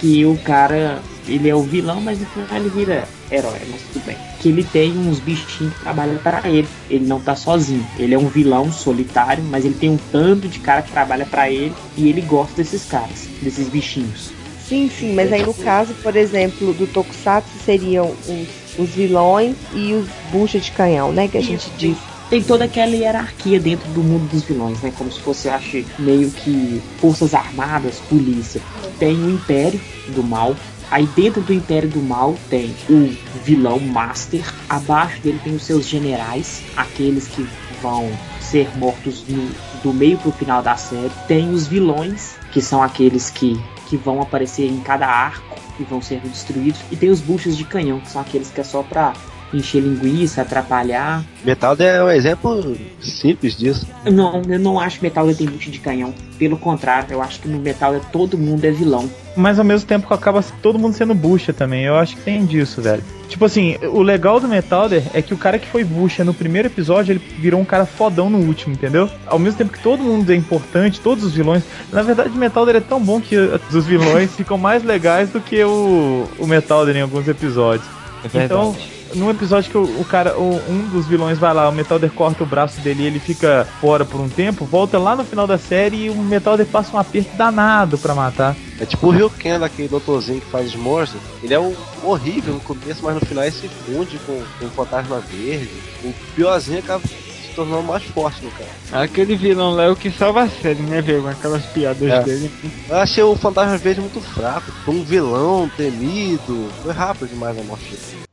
que o cara, ele é o vilão, mas no final ele vira herói, mas tudo bem. Que ele tem uns bichinhos que trabalham para ele. Ele não tá sozinho. Ele é um vilão solitário, mas ele tem um tanto de cara que trabalha para ele e ele gosta desses caras, desses bichinhos. Sim, sim, mas aí no caso, por exemplo, do Tokusatsu seriam os, os vilões e os buchas de canhão, né? Que a gente diz. Tem toda aquela hierarquia dentro do mundo dos vilões, né? Como se fosse, acho, meio que forças armadas, polícia. Tem o Império do Mal. Aí dentro do Império do Mal tem o vilão Master. Abaixo dele tem os seus generais, aqueles que vão ser mortos no- do meio pro final da série. Tem os vilões, que são aqueles que, que vão aparecer em cada arco e vão ser destruídos. E tem os buchas de canhão, que são aqueles que é só pra encher linguiça, atrapalhar. Metal é um exemplo simples disso. Não, eu não acho que Metal tem bucha de canhão. Pelo contrário, eu acho que no Metal todo mundo é vilão. Mas ao mesmo tempo que acaba todo mundo sendo bucha também. Eu acho que tem disso, velho. Tipo assim, o legal do Metalder é que o cara que foi bucha no primeiro episódio, ele virou um cara fodão no último, entendeu? Ao mesmo tempo que todo mundo é importante, todos os vilões. Na verdade, o Metalder é tão bom que os vilões *laughs* ficam mais legais do que o, o Metalder em alguns episódios. Então, num episódio que o, o cara, o- um dos vilões vai lá, o Metalder corta o braço dele e ele fica fora por um tempo, volta lá no final da série e o Metalder passa um aperto danado pra matar. É tipo o Ryuken, daquele doutorzinho que faz os monstros. Ele é um horrível no começo, mas no final ele se funde com, com o fantasma verde. O piorzinho acaba se tornando mais forte no cara. Aquele vilão lá é o que salva a série, né, velho? Com aquelas piadas É. dele. Eu achei o fantasma verde muito fraco. Foi um vilão temido. Foi rápido demais a morte dele.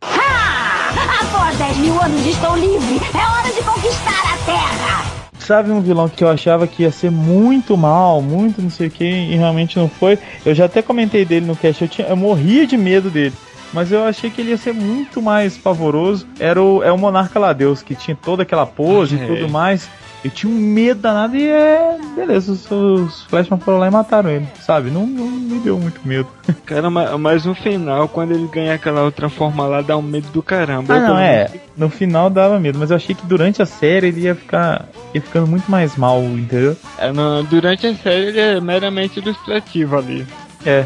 Após 10 mil anos estou livre. É hora de conquistar a Terra. Sabe um vilão que eu achava que ia ser muito mal, muito não sei o que, e realmente não foi? Eu já até comentei dele no cast, eu, tinha, eu morria de medo dele. Mas eu achei que ele ia ser muito mais pavoroso. Era o, é o Monarca Ladeus, que tinha toda aquela pose e *laughs* É. tudo mais. Eu tinha um medo danado e é. Beleza, os, os Flashman foram lá e mataram ele, sabe? Não, não me deu muito medo. *laughs* Cara, ma- mas no final, quando ele ganha aquela outra forma lá, dá um medo do caramba. Ah, Eu não, é. No final dava medo, mas eu achei que durante a série ele ia ficar. ia ficando muito mais mal, entendeu? é, no- durante a série ele é meramente ilustrativo ali. É.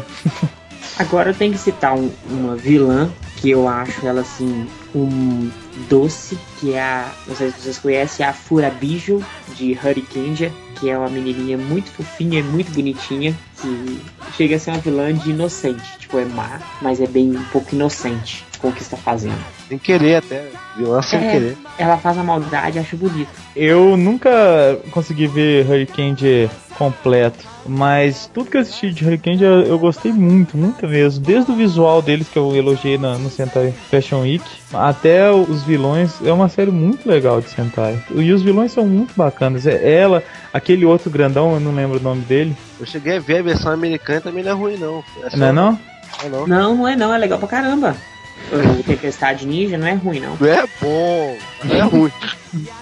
Agora eu tenho que citar um- uma vilã que eu acho ela assim um doce, que é a, não sei se vocês conhecem, a Furabijo de Hurricane, que é uma menininha muito fofinha, muito bonitinha, que chega a ser uma vilã de inocente, tipo é má, mas é bem um pouco inocente com o que está fazendo. Sem querer até. Vilã sem É. querer. Ela faz a maldade, acho bonito. Eu nunca consegui ver Hurricane completo, mas tudo que eu assisti de Hurricane eu, eu gostei muito, muito mesmo. Desde o visual deles que eu elogiei na- no Sentai Fashion Week, até os vilões, é uma série muito legal de Sentai. E os vilões são muito bacanas. É ela, aquele outro grandão, eu não lembro o nome dele. Eu cheguei a ver a versão americana também não é ruim não. É só- Não é não? Ah, não. Não, não é não, é legal pra caramba. O Tempestade Ninja não é ruim não. Não é bom. Não é ruim.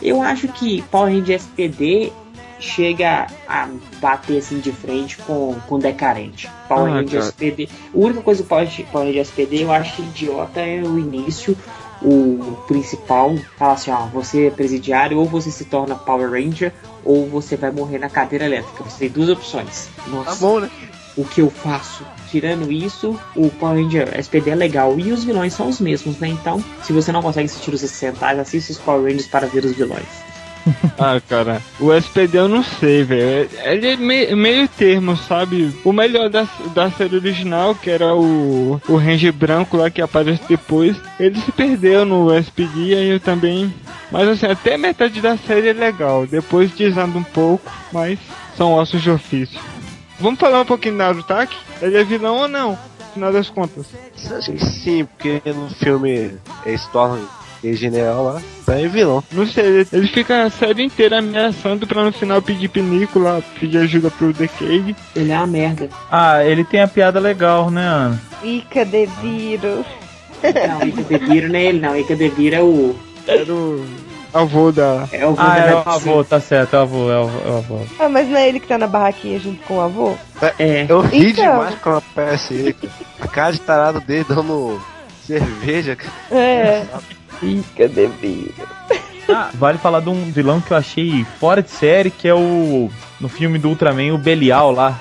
Eu acho que Power Ranger SPD chega a bater assim de frente com, com Decarente. Power Ah, Ranger cara. SPD. A única coisa do Power, Power Ranger SPD eu acho idiota é o início. O principal fala assim: ó, você é presidiário, ou você se torna Power Ranger, ou você vai morrer na cadeira elétrica. Você tem duas opções. Nossa, Tá bom, né? O que eu faço? Tirando isso, o Power Ranger SPD é legal e os vilões são os mesmos, né? Então, se você não consegue assistir os 60, assista os Power Rangers para ver os vilões. *laughs* Ah, cara, o SPD eu não sei, velho. Ele é me- meio termo, sabe? O melhor da, da série original, que era o, o Ranger branco lá que aparece depois, ele se perdeu no SPD e aí eu também. Mas assim, até metade da série é legal. Depois desanda um pouco, mas são ossos de ofício. Vamos falar um pouquinho do Narutaki? Ele é vilão ou não? No final das contas. Acho que sim, porque no filme eles se aquele general lá, então é vilão. Não sei, ele, ele fica a série inteira ameaçando pra no final pedir pinico lá, pedir ajuda pro Decade. Ele é uma merda. Ah, ele tem a piada legal, né, Ana? Ica de viro. Não, Ica Deviro não é ele, não. Ica Deviro é o. Era o avô da. É o vô Ah, da é o avô, tá certo, é o avô, é o, é o avô. Ah, mas não é ele que tá na barraquinha junto com o avô? É. Eu ri Então. demais quando aparece ele, cara. A cara de tarado dele dando cerveja, cara. É. Ica de viro. Ah, vale falar de um vilão que eu achei fora de série, que é o. No filme do Ultraman, o Belial lá.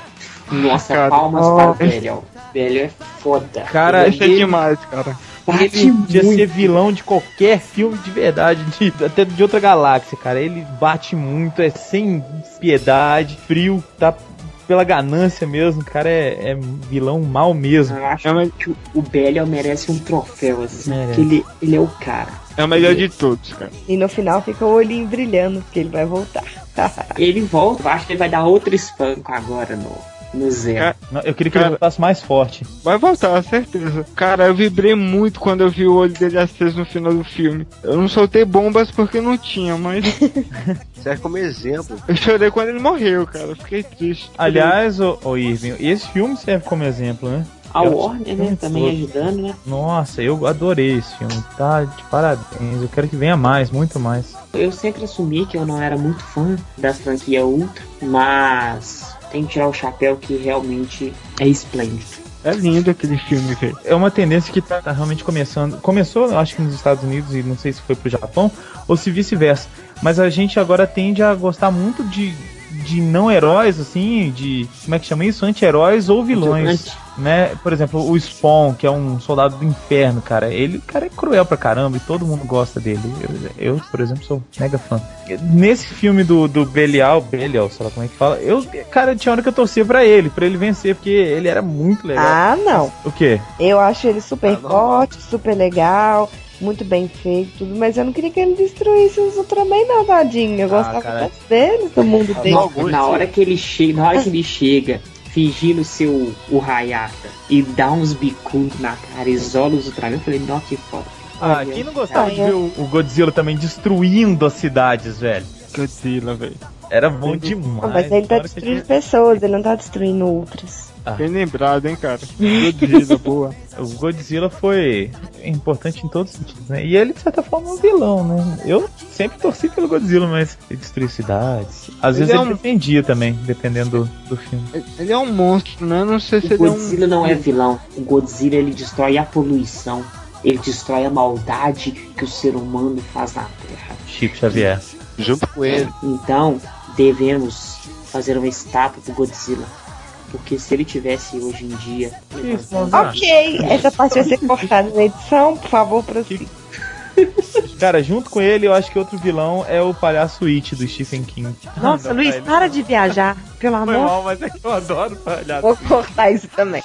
Nossa, Cara. palmas Oh. para o Belial. Belial é foda. Cara, Esse é ele- demais, cara. Bate Ele podia muito. ser vilão de qualquer filme de verdade, de- até de outra galáxia, cara. Ele bate muito, é sem piedade, frio, tá pela ganância mesmo, cara. É, é vilão mal mesmo. Eu acho É, que o Belial merece um troféu, assim. Merece. Que ele, ele é o cara. É o melhor de todos, cara. E no final fica o olhinho brilhando, porque ele vai voltar. *laughs* Ele volta, eu acho que ele vai dar outro espanco agora no. Cara, Eu queria que ele Cara- voltasse mais forte. Vai voltar, certeza. Cara, eu vibrei muito quando eu vi o olho dele aceso no final do filme. Eu não soltei bombas porque não tinha, mas *laughs* Serve como exemplo. eu chorei quando ele morreu, cara. Eu Fiquei triste. Aliás, ô, ô Irving, esse filme serve como exemplo, né? A Eu- Warner, né, eu- também ajudando, né? Nossa, eu adorei esse filme, tá? De parabéns. Eu quero que venha mais, muito mais. Eu sempre assumi que eu não era muito fã da franquia Ultra, mas tem que tirar o chapéu que realmente é esplêndido. É lindo aquele filme, velho. É uma tendência que tá, tá realmente começando. Começou, acho que nos Estados Unidos e não sei se foi pro Japão, ou se vice-versa. Mas a gente agora tende a gostar muito de, de não heróis, assim, de. Como é que chama isso? Anti-heróis ou vilões. Né? Por exemplo, o Spawn, que é um soldado do inferno, cara. Ele, cara é cruel pra caramba e todo mundo gosta dele. Eu, eu, por exemplo, sou mega fã. Nesse filme do, do Belial, Belial, sei lá como é que fala, eu, cara, tinha hora que eu torcia pra ele, pra ele vencer, porque ele era muito legal. Ah, não. O quê? Eu acho ele super Ah, forte, super legal, muito bem feito, tudo, mas eu não queria que ele destruísse os Ultraman, não, tadinho. Eu Ah, gostava cara. dele, do mundo dele. não. Na, hora que ele chega, na hora que ele chega, fingindo ser o, o Hayata e dá uns bicudos na cara, isola os Ultraman, eu falei, nossa, que foda. Ah, quem não gostava Ah, de é. ver o, o Godzilla também destruindo as cidades, velho? Godzilla, velho. Era bom demais. Ah, mas ele tá destruindo pessoas, ele não tá destruindo Ultras. Bem lembrado, hein, cara. *laughs* Godzilla, boa. O Godzilla foi importante em todos os sentidos, né? E ele, de certa forma, é um vilão, né? Eu sempre torci pelo Godzilla, mas ele destruiu cidades. Às Ele vezes é ele um- defendia também, dependendo do, do filme. Ele é um monstro, né? Não sei O se ele é um. Godzilla não é vilão. O Godzilla ele destrói a poluição. Ele destrói a maldade que o ser humano faz na Terra. Chico Xavier. Junto com ele. Então, devemos fazer uma estátua do Godzilla. Porque se ele tivesse hoje em dia. Isso, Ah. Ok, essa parte vai ser cortada na edição, por favor, prossiga. Cara, junto com ele, eu acho que outro vilão é o palhaço It do Stephen King. Nossa, Não, Luiz, para de viajar, pelo Foi amor. mal, mas é que eu adoro palhaço. Vou cortar isso também.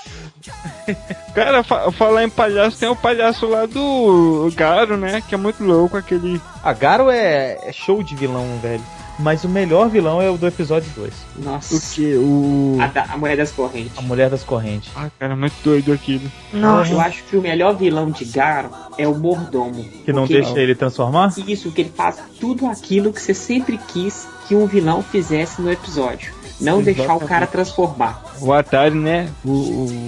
Cara, fa falar em palhaço, tem o palhaço lá do Garo, né? Que é muito louco, aquele. A Garo é, é show de vilão, velho. Mas o melhor vilão é o do episódio 2. O Nossa. que? O. A, da- a mulher das correntes. A Mulher das Correntes. Ah, cara, muito doido aquilo. Nossa. Eu acho que o melhor vilão de Garo é o mordomo. Que não deixa ele transformar? Isso, que ele faz tudo aquilo que você sempre quis que um vilão fizesse no episódio. Não deixar o Exatamente. cara transformar. O Atari, né? O,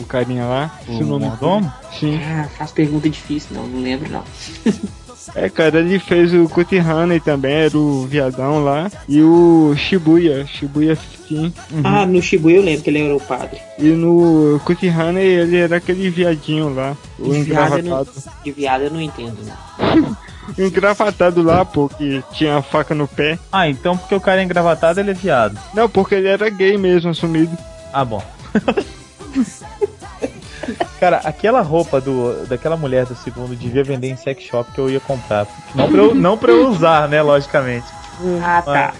o carinha lá. se O mordomo? Sim. Ah, faz pergunta difícil, não, não lembro não. *laughs* É, cara, ele fez o Cut Honey também, era o viadão lá. E o Shibuya, Shibuya 15. Ah, no Shibuya eu lembro que ele era o padre. E no Cut Honey ele era aquele viadinho lá. O De viado, eu não, engravatado. *laughs* de viado eu não entendo. O *laughs* engravatado lá, pô, que tinha a faca no pé. Ah, então porque o cara é engravatado, ele é viado. Não, porque ele era gay mesmo, assumido. Ah, bom. *laughs* Cara, aquela roupa do, daquela mulher do segundo devia vender em sex shop que eu ia comprar. Não pra eu, não pra eu usar, né, logicamente. Ah, tá.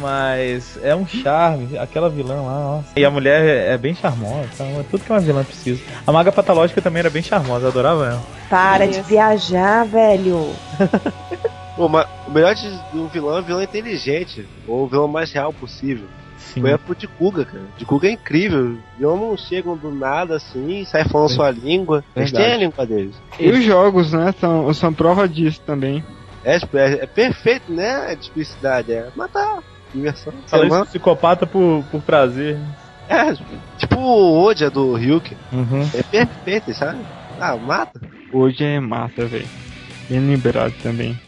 Mas é um charme, aquela vilã lá, nossa. E a mulher é, é bem charmosa, é tudo que uma vilã precisa. A maga patológica também era bem charmosa, eu adorava ela. Para de viajar, velho. Pô, mas o melhor de de um vilão é um vilão inteligente. Ou o vilão mais real possível. Sim. Foi a pro de Kuga, cara. De Kuga é incrível. E homens chegam do nada assim, sai falando sua língua. Eles têm a língua deles. E os jogos, né, são, são prova disso também. É, tipo, é, é perfeito, né? A explicidade. É matar. Diversão. Fala psicopata por, por prazer. É, tipo o Odia do Ryuk. Uhum. É perfeito, sabe? Ah, mata. Hoje é massa, velho. Bem lembrado também.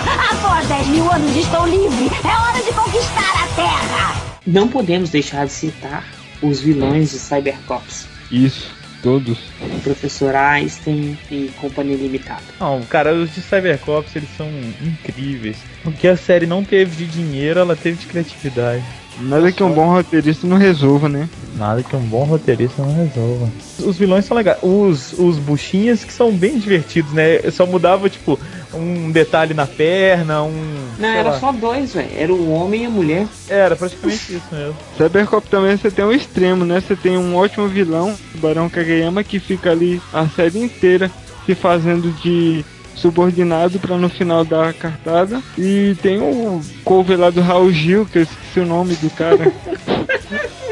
Após 10 mil anos estou livre. É hora de conquistar a Terra. Não podemos deixar de citar os vilões de Cybercops. Isso, todos. O Professor Einstein e Companhia Limitada. Não, cara, os de Cybercops eles são incríveis. O que a série não teve de dinheiro, ela teve de criatividade. Nada que um bom roteirista não resolva, né? Nada que um bom roteirista não resolva. Os vilões são legais. Os, os buchinhas que são bem divertidos, né? Eu só mudava, tipo, um detalhe na perna, um. Não, era lá. só dois, velho. Era o homem e a mulher. Era praticamente isso mesmo. Cybercop também você tem um extremo, né? Você tem um ótimo vilão, o Barão Kageyama, que fica ali a série inteira se fazendo de subordinado pra no final dar a cartada. E tem o cover lá do Raul Gil, que eu esqueci o nome do cara.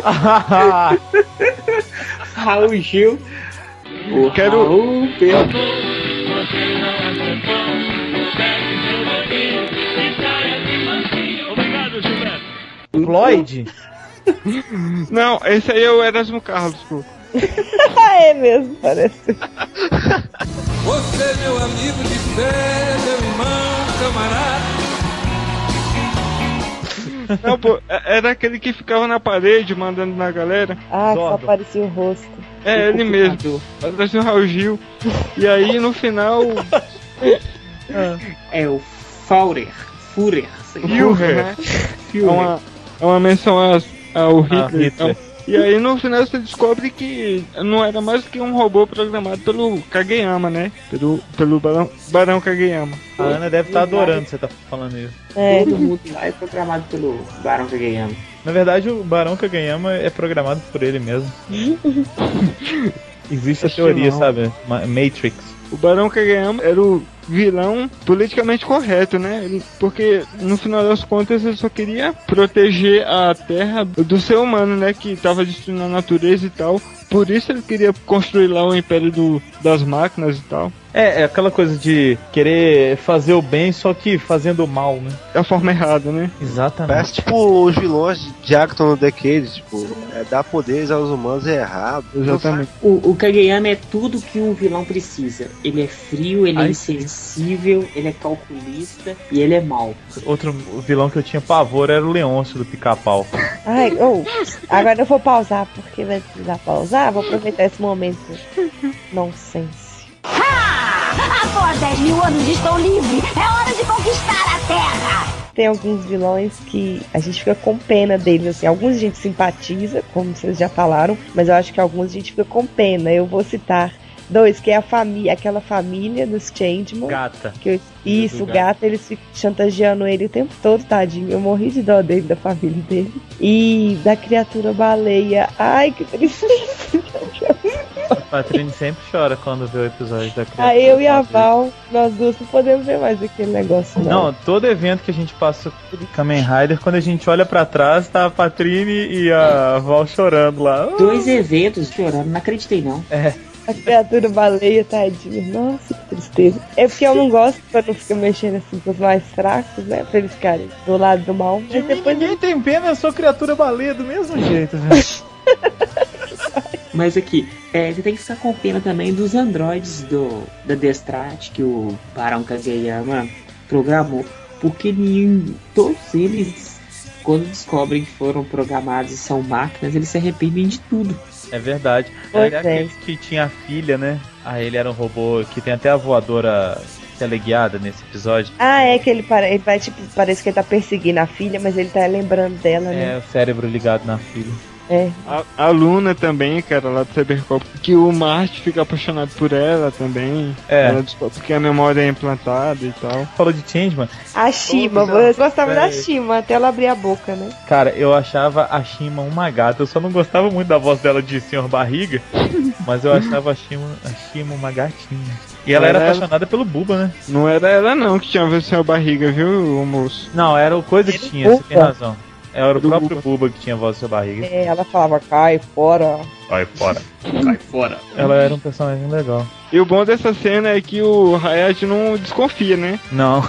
*laughs* Raul Gil. O Quero- Raul Pedro. Floyd? não, esse aí é o Erasmo Carlos, pô. Ah, *laughs* é mesmo, parece. Você, meu amigo de fé, meu irmão, camarada. Não, pô, é- era aquele que ficava na parede mandando na galera. Ah, só Zordon. aparecia o rosto. É ele mesmo. Parecia o Raul Gil. E aí no final. É o Faurer. Lá. Führer, né? É uma, é uma menção a- ao Hitler. Hitler. E aí no final você descobre que não era mais do que um robô programado pelo Kageyama, né? Pelo, pelo Barão, Barão Kageyama. A Ana deve estar adorando você tá falando isso. É, Todo mundo lá é programado pelo Barão Kageyama. Na verdade, o Barão Kageyama é programado por ele mesmo. *laughs* Existe a teoria, não. sabe? Ma- Matrix. O Barão Kageyama era o vilão politicamente correto, né? Porque no final das contas ele só queria proteger a Terra do ser humano, né? Que tava destruindo a natureza e tal. Por isso ele queria construir lá o império do, das máquinas e tal. É, é aquela coisa de querer fazer o bem, só que fazendo o mal, né? Da forma errada, né? Exatamente. Parece tipo os vilões de Acton no Decade, tipo, é, dar poderes aos humanos é errado. Exatamente. O, o Kageyama é tudo que um vilão precisa. Ele é frio, ele é Ai. Insensível, ele é calculista e ele é mau. Outro vilão que eu tinha pavor era o Leôncio do Pica-Pau. Ai, oh, agora eu vou pausar, porque vai precisar pausar. Vou aproveitar esse momento. Nonsense. Após 10 mil anos estou livre. É hora de conquistar a Terra. Tem alguns vilões que a gente fica com pena deles, assim. Alguns a gente simpatiza, como vocês já falaram, mas eu acho que alguns a gente fica com pena. Eu vou citar dois, que é a família, aquela família dos Changeman. Gata. Que eu- isso, o gato, eles ficam chantageando ele o tempo todo, tadinho. Eu morri de dó dele, da família dele. E da criatura baleia. Ai, que tristeza. A Patrine sempre chora quando vê o episódio da criatura. Ah, eu e a Val, nós duas não podemos ver mais aquele negócio, não. Não, todo evento que a gente passa Kamen Rider, quando a gente olha pra trás, tá a Patrine e a Val chorando lá. Dois eventos chorando, não acreditei não. A criatura baleia, tadinho. Nossa, que tristeza. É porque eu não gosto pra não ficar mexendo assim com os mais fracos, né? Pra eles ficarem do lado do mal. De mim depois ninguém tem pena, eu sou criatura baleia do mesmo jeito, velho. Mas aqui, é, você tem que ficar com pena também dos androides do, da Destrat que o Barão Kageyama programou. Porque nenhum, todos eles, quando descobrem que foram programados e são máquinas, eles se arrependem de tudo. É verdade. Pois Era é. aquele que tinha filha, né? Ah, ele era um robô que tem até a voadora teleguiada nesse episódio. Ah, é que ele, pare... ele vai, tipo, parece que ele tá perseguindo a filha, mas ele tá lembrando dela, né? É, o cérebro ligado na filha. É. A, a Luna também, era lá do Cybercop, que o Marte fica apaixonado por ela também. É. Ela descobre a memória é implantada e tal. Falou de Changeman. A Shima, eu gostava da Véi. Shima, até ela abrir a boca, né? Cara, eu achava a Shima uma gata. Eu só não gostava muito da voz dela de Senhor Barriga. *laughs* mas eu achava a Shima, a Shima uma gatinha. E ela era Ela- apaixonada pelo Buba, né? Não era ela não que tinha a barriga, viu, o moço? Não, era o coisa que tinha, você tem razão. Era o Do próprio Buba que tinha voz da sua barriga. É, ela falava, cai fora. Vai fora. *laughs* Cai fora. Ela era um personagem legal. E o bom dessa cena é que o Hayat não desconfia, né? Não.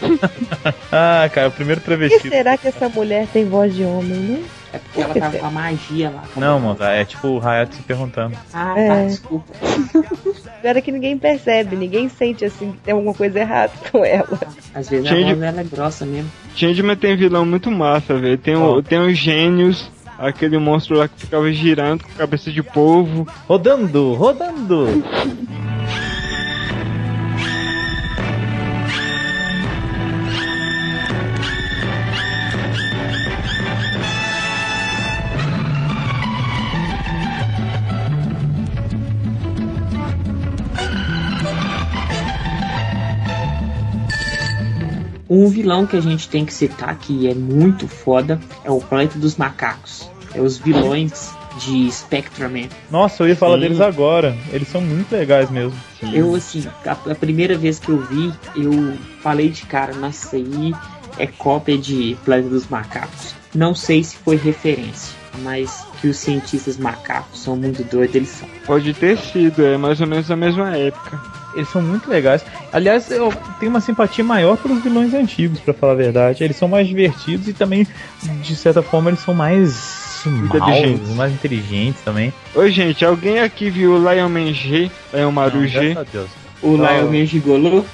*laughs* ah, cara, o primeiro Por que travesti. será que essa mulher tem voz de homem, né? É porque ela tava com a magia lá. Não, mano, é tipo o Hayat se perguntando. Ah, tá, É. desculpa. *laughs* Agora que ninguém percebe, ninguém sente assim que tem alguma coisa errada com ela. Às vezes Change- a voz dela é grossa mesmo. Changeman tem vilão muito massa, velho. Tem, o, Ó. tem os gênios, aquele monstro lá que ficava girando com cabeça de polvo. Rodando, rodando. *laughs* Um vilão que a gente tem que citar que é muito foda é o Planeta dos Macacos. É os vilões de Spectraman. Nossa, eu ia falar Sim. deles agora. Eles são muito legais mesmo. Eu, assim, a, a primeira vez que eu vi, eu falei de cara, nossa, aí é cópia de Planeta dos Macacos. Não sei se foi referência, mas que os cientistas macacos são muito doidos, eles são. Pode ter sido, é mais ou menos a mesma época. Eles são muito legais. Aliás, eu tenho uma simpatia maior pelos vilões antigos, pra falar a verdade. Eles são mais divertidos e também, de certa forma, eles são mais Inteligentes. mais inteligentes também. Oi, gente, alguém aqui viu o Lion Man G? Lion Maru Não, G? graças a Deus. O Não. Lion Man Gigolô,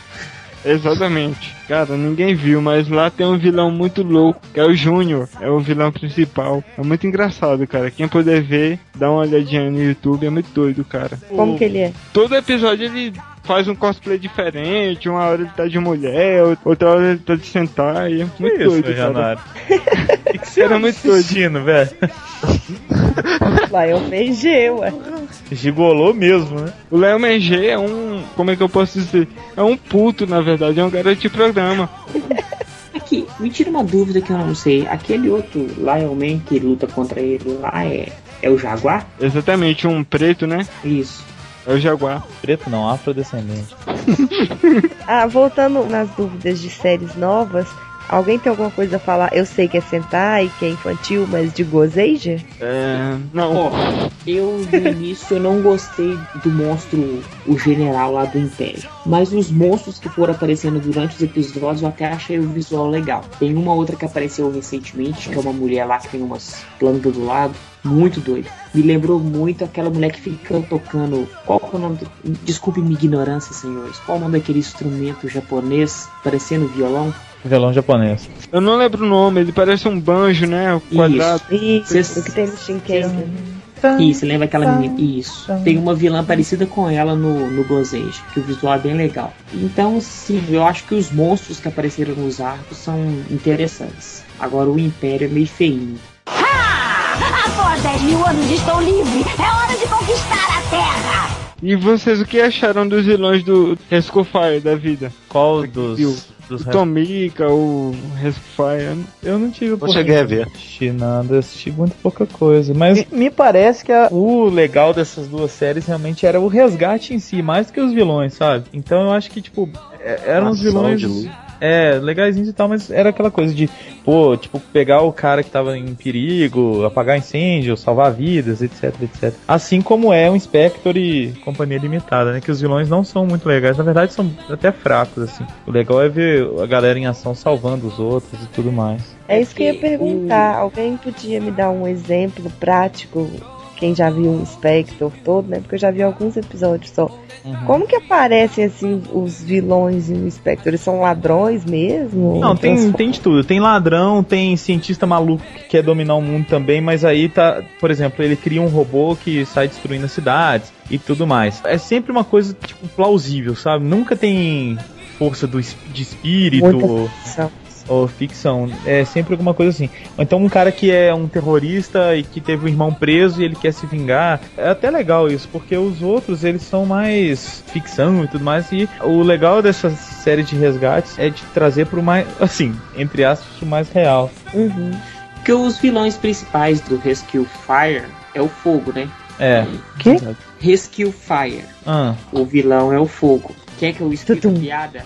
Exatamente. Cara, ninguém viu, mas lá tem um vilão muito louco, que é o Júnior. É o vilão principal. É muito engraçado, cara. Quem puder ver, dá uma olhadinha no YouTube, é muito doido, cara. Como que ele é? Todo episódio ele faz um cosplay diferente, uma hora ele tá de mulher, outra hora ele tá de sentar, e é muito isso, doido, cara. Janara? O *laughs* que, que você Era muito assistindo, velho? Eu PG, ué. Gigolou mesmo, né? O Léo MG é um, como é que eu posso dizer? É um puto, na verdade, é um garoto de programa. *laughs* Aqui, me tira uma dúvida que eu não sei. Aquele outro Lion Man que luta contra ele lá é, é o Jaguar? Exatamente, um preto, né? Isso. É o Jaguar. Preto não, afrodescendente. *laughs* Ah, voltando nas dúvidas de séries novas, alguém tem alguma coisa a falar? Eu sei que é Sentai, que é infantil, mas de Gozeija? É. Não. Ó, eu no início eu não gostei do monstro, o general lá do Império. Mas os monstros que foram aparecendo durante os episódios eu até achei o visual legal. Tem uma outra que apareceu recentemente, que é uma mulher lá que tem umas plantas do lado. Muito doido. Me lembrou muito aquela mulher que fica tocando. Qual que é o nome? Do... Desculpe minha ignorância, senhores. Qual é o nome daquele instrumento japonês parecendo violão? Violão japonês. Eu não lembro o nome, ele parece um banjo, né? O quadrado. Isso, Cês- o que tem no Shinken. Isso, lembra aquela menina? Isso. Tem uma vilã parecida com ela no, no Gozeja, que o visual é bem legal. Então, sim, eu acho que os monstros que apareceram nos arcos são interessantes. Agora o Império é meio feinho. Após 10 mil anos estou livre. É hora de conquistar a Terra. E vocês o que acharam dos vilões do Rescue Fire da vida? Qual viu? dos, dos O Tomica, o Rescue Fire. Eu não tive Não cheguei a ver. assisti nada, assisti muito pouca coisa. Mas me parece que a- o legal dessas duas séries realmente era o resgate em si, mais do que os vilões, sabe? Então eu acho que, tipo, eram os vilões. É, legaisinhos e tal, mas era aquela coisa de, pô, tipo, pegar o cara que tava em perigo, apagar incêndio, salvar vidas, etc, etc. Assim como é um Spectre e Companhia Limitada, né? Que os vilões não são muito legais, na verdade são até fracos, assim. O legal é ver a galera em ação salvando os outros e tudo mais. É isso que eu ia perguntar. Alguém podia me dar um exemplo prático? Quem já viu o Spectre todo, né? Porque eu já vi alguns episódios só. Uhum. Como que aparecem assim os vilões em um Spectre? Eles são ladrões mesmo? Não, tem, Transform- tem de tudo. Tem ladrão, tem cientista maluco que quer dominar o mundo também, mas aí tá, por exemplo, ele cria um robô que sai destruindo as cidades e tudo mais. É sempre uma coisa, tipo, plausível, sabe? Nunca tem força do, de espírito Muita ou, ficção. É sempre alguma coisa assim. Ou então um cara que é um terrorista e que teve um irmão preso e ele quer se vingar. É até legal isso, porque os outros, eles são mais ficção e tudo mais. E o legal dessa série de resgates é de trazer pro mais, *laughs* assim, entre aspas, pro mais real. Uhum. Porque os vilões principais do Rescue Fire é o fogo, né? É. Quê? Rescue Fire. Ah, O vilão é o fogo. Quer que eu explique a piada?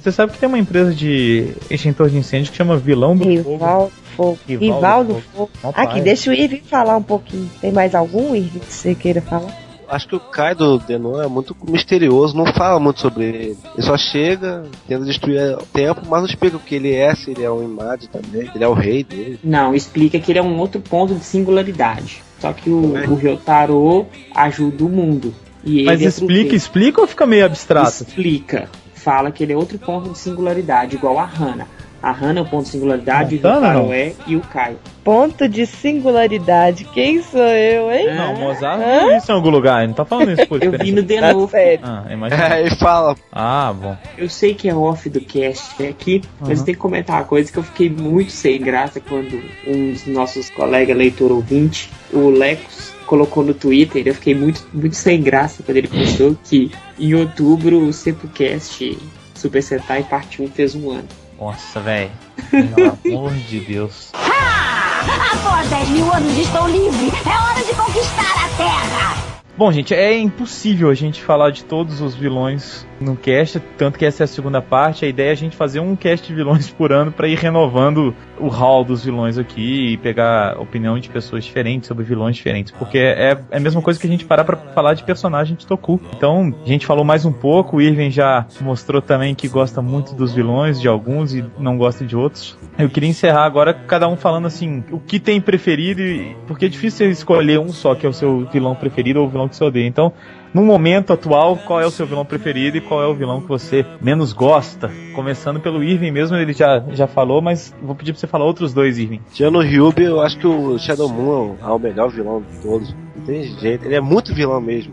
Você sabe que tem uma empresa de extintor de incêndio que chama Vilão do Fogo? Rival Fogo. Rival Rival, do do Fogo. Ó, Aqui, deixa o Irving falar um pouquinho. Tem mais algum, Irving, que você queira falar? Acho que o Kai do Denon é muito misterioso, não fala muito sobre ele. Ele só chega, tenta destruir o tempo, mas não explica o que ele é, se ele é um Imad também, ele é o rei dele. Não, explica que ele é um outro ponto de singularidade. Só que o, o Ryotaro ajuda o mundo. E Mas ele é explica, truqueiro. explica ou fica meio abstrato? Explica. Fala que ele é outro ponto de singularidade, igual a Hana. A Hana é o ponto de singularidade, o Montana, não? é e o Kai. Ponto de singularidade. Quem sou eu, hein? Não, Mozart Hã? viu isso em algum lugar, ele não tá falando isso por Eu vi no The Novo. sério. Ah, imagina. É, ele fala, Ah, bom. Eu sei que é off do cast aqui, mas Uhum. tem que comentar uma coisa que eu fiquei muito sem graça quando um dos nossos colegas leitor ouvinte, o Lecos, colocou no Twitter. Eu fiquei muito, muito sem graça quando ele postou que em outubro o Sepulcast Super Sentai Parte 1 fez um ano. Nossa, velho. Pelo amor de Deus. Após 10 mil anos estou livre. É hora de conquistar a Terra. Bom, gente, é impossível a gente falar de todos os vilões no cast, tanto que essa é a segunda parte. A ideia é a gente fazer um cast de vilões por ano para ir renovando o hall dos vilões aqui e pegar opinião de pessoas diferentes sobre vilões diferentes, porque é, é a mesma coisa que a gente parar para falar de personagem de Toku. Então, a gente falou mais um pouco, o Irving já mostrou também que gosta muito dos vilões, de alguns e não gosta de outros. Eu queria encerrar agora cada um falando assim, o que tem preferido, porque é difícil escolher um só que é o seu vilão preferido ou o vilão que você odeia. Então, no momento atual, qual é o seu vilão preferido e qual é o vilão que você menos gosta? Começando pelo Irving mesmo, ele já, já falou, mas vou pedir pra você falar outros dois, Irving. tirando o Ryubi, eu acho que o Shadow Moon é o melhor vilão de todos. Não tem jeito, ele é muito vilão mesmo.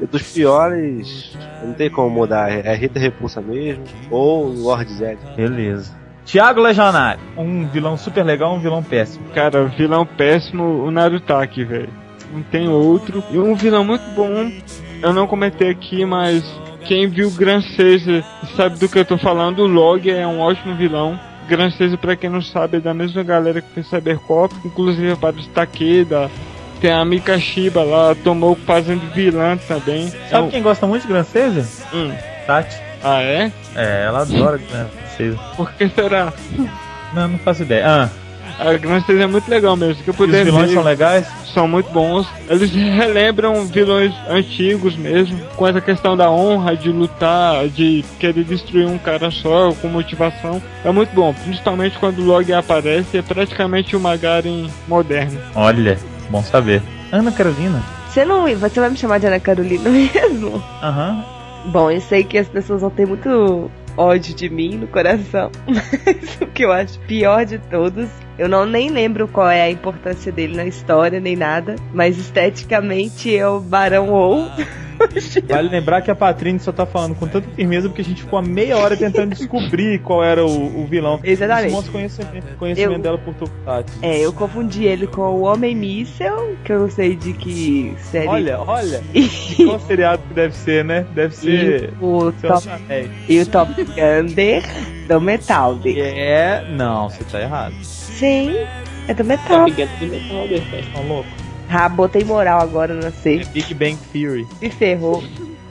E dos piores, não tem como mudar, é Rita Repulsa mesmo, ou o Lord Zed. Beleza. Tiago Legionário, um vilão super legal, um vilão péssimo. Cara, vilão péssimo, o Narutaki, velho. Não tem outro. E um vilão muito bom, eu não comentei aqui, mas quem viu Caesar sabe do que eu tô falando. O Log é um ótimo vilão. Grand Caesar, pra quem não sabe, é da mesma galera que fez Cybercop, inclusive para os Takeda. Tem a Mika Shiba lá, tomou fazendo vilã também. Sabe É o- quem gosta muito de Caesar? Hum. Tati. Ah, é? É, ela adora Grand Caesar. Por que será? Não, não faço ideia. Ah, A Grand é muito legal mesmo. Se eu e puder os vilões ver- são legais? são muito bons. Eles *laughs* relembram vilões antigos mesmo, com essa questão da honra, de lutar, de querer destruir um cara só, com motivação. É muito bom, principalmente quando o Log aparece, é praticamente o Magaren moderno. Olha, bom saber. Ana Carolina. Você não. Você vai me chamar de Ana Carolina *laughs* mesmo? Aham. Bom, eu sei que as pessoas vão ter muito ódio de mim no coração. *laughs* Mas o que eu acho pior de todos, eu não nem lembro qual é a importância dele na história nem nada, mas esteticamente é o Barão Ou. Vale lembrar que a Patrine só tá falando com tanta firmeza porque a gente ficou a meia hora tentando descobrir qual era o, o vilão. Exatamente. Mostra conhecimento, conhecimento Eu- dela por Tokusatsu. É, eu confundi ele com o Homem Míssel, que eu não sei de que série. Olha, olha. E, *laughs* Qual seriado que deve ser, né? Deve ser. o Senhor dos Top, e o Top Gunner do Metal. É. Não, você tá errado. Sim, é do Tá Metal. ligado do Metal Perfect. Tá louco? Ah, botei moral agora, não sei. É Big Bang Theory. Se ferrou.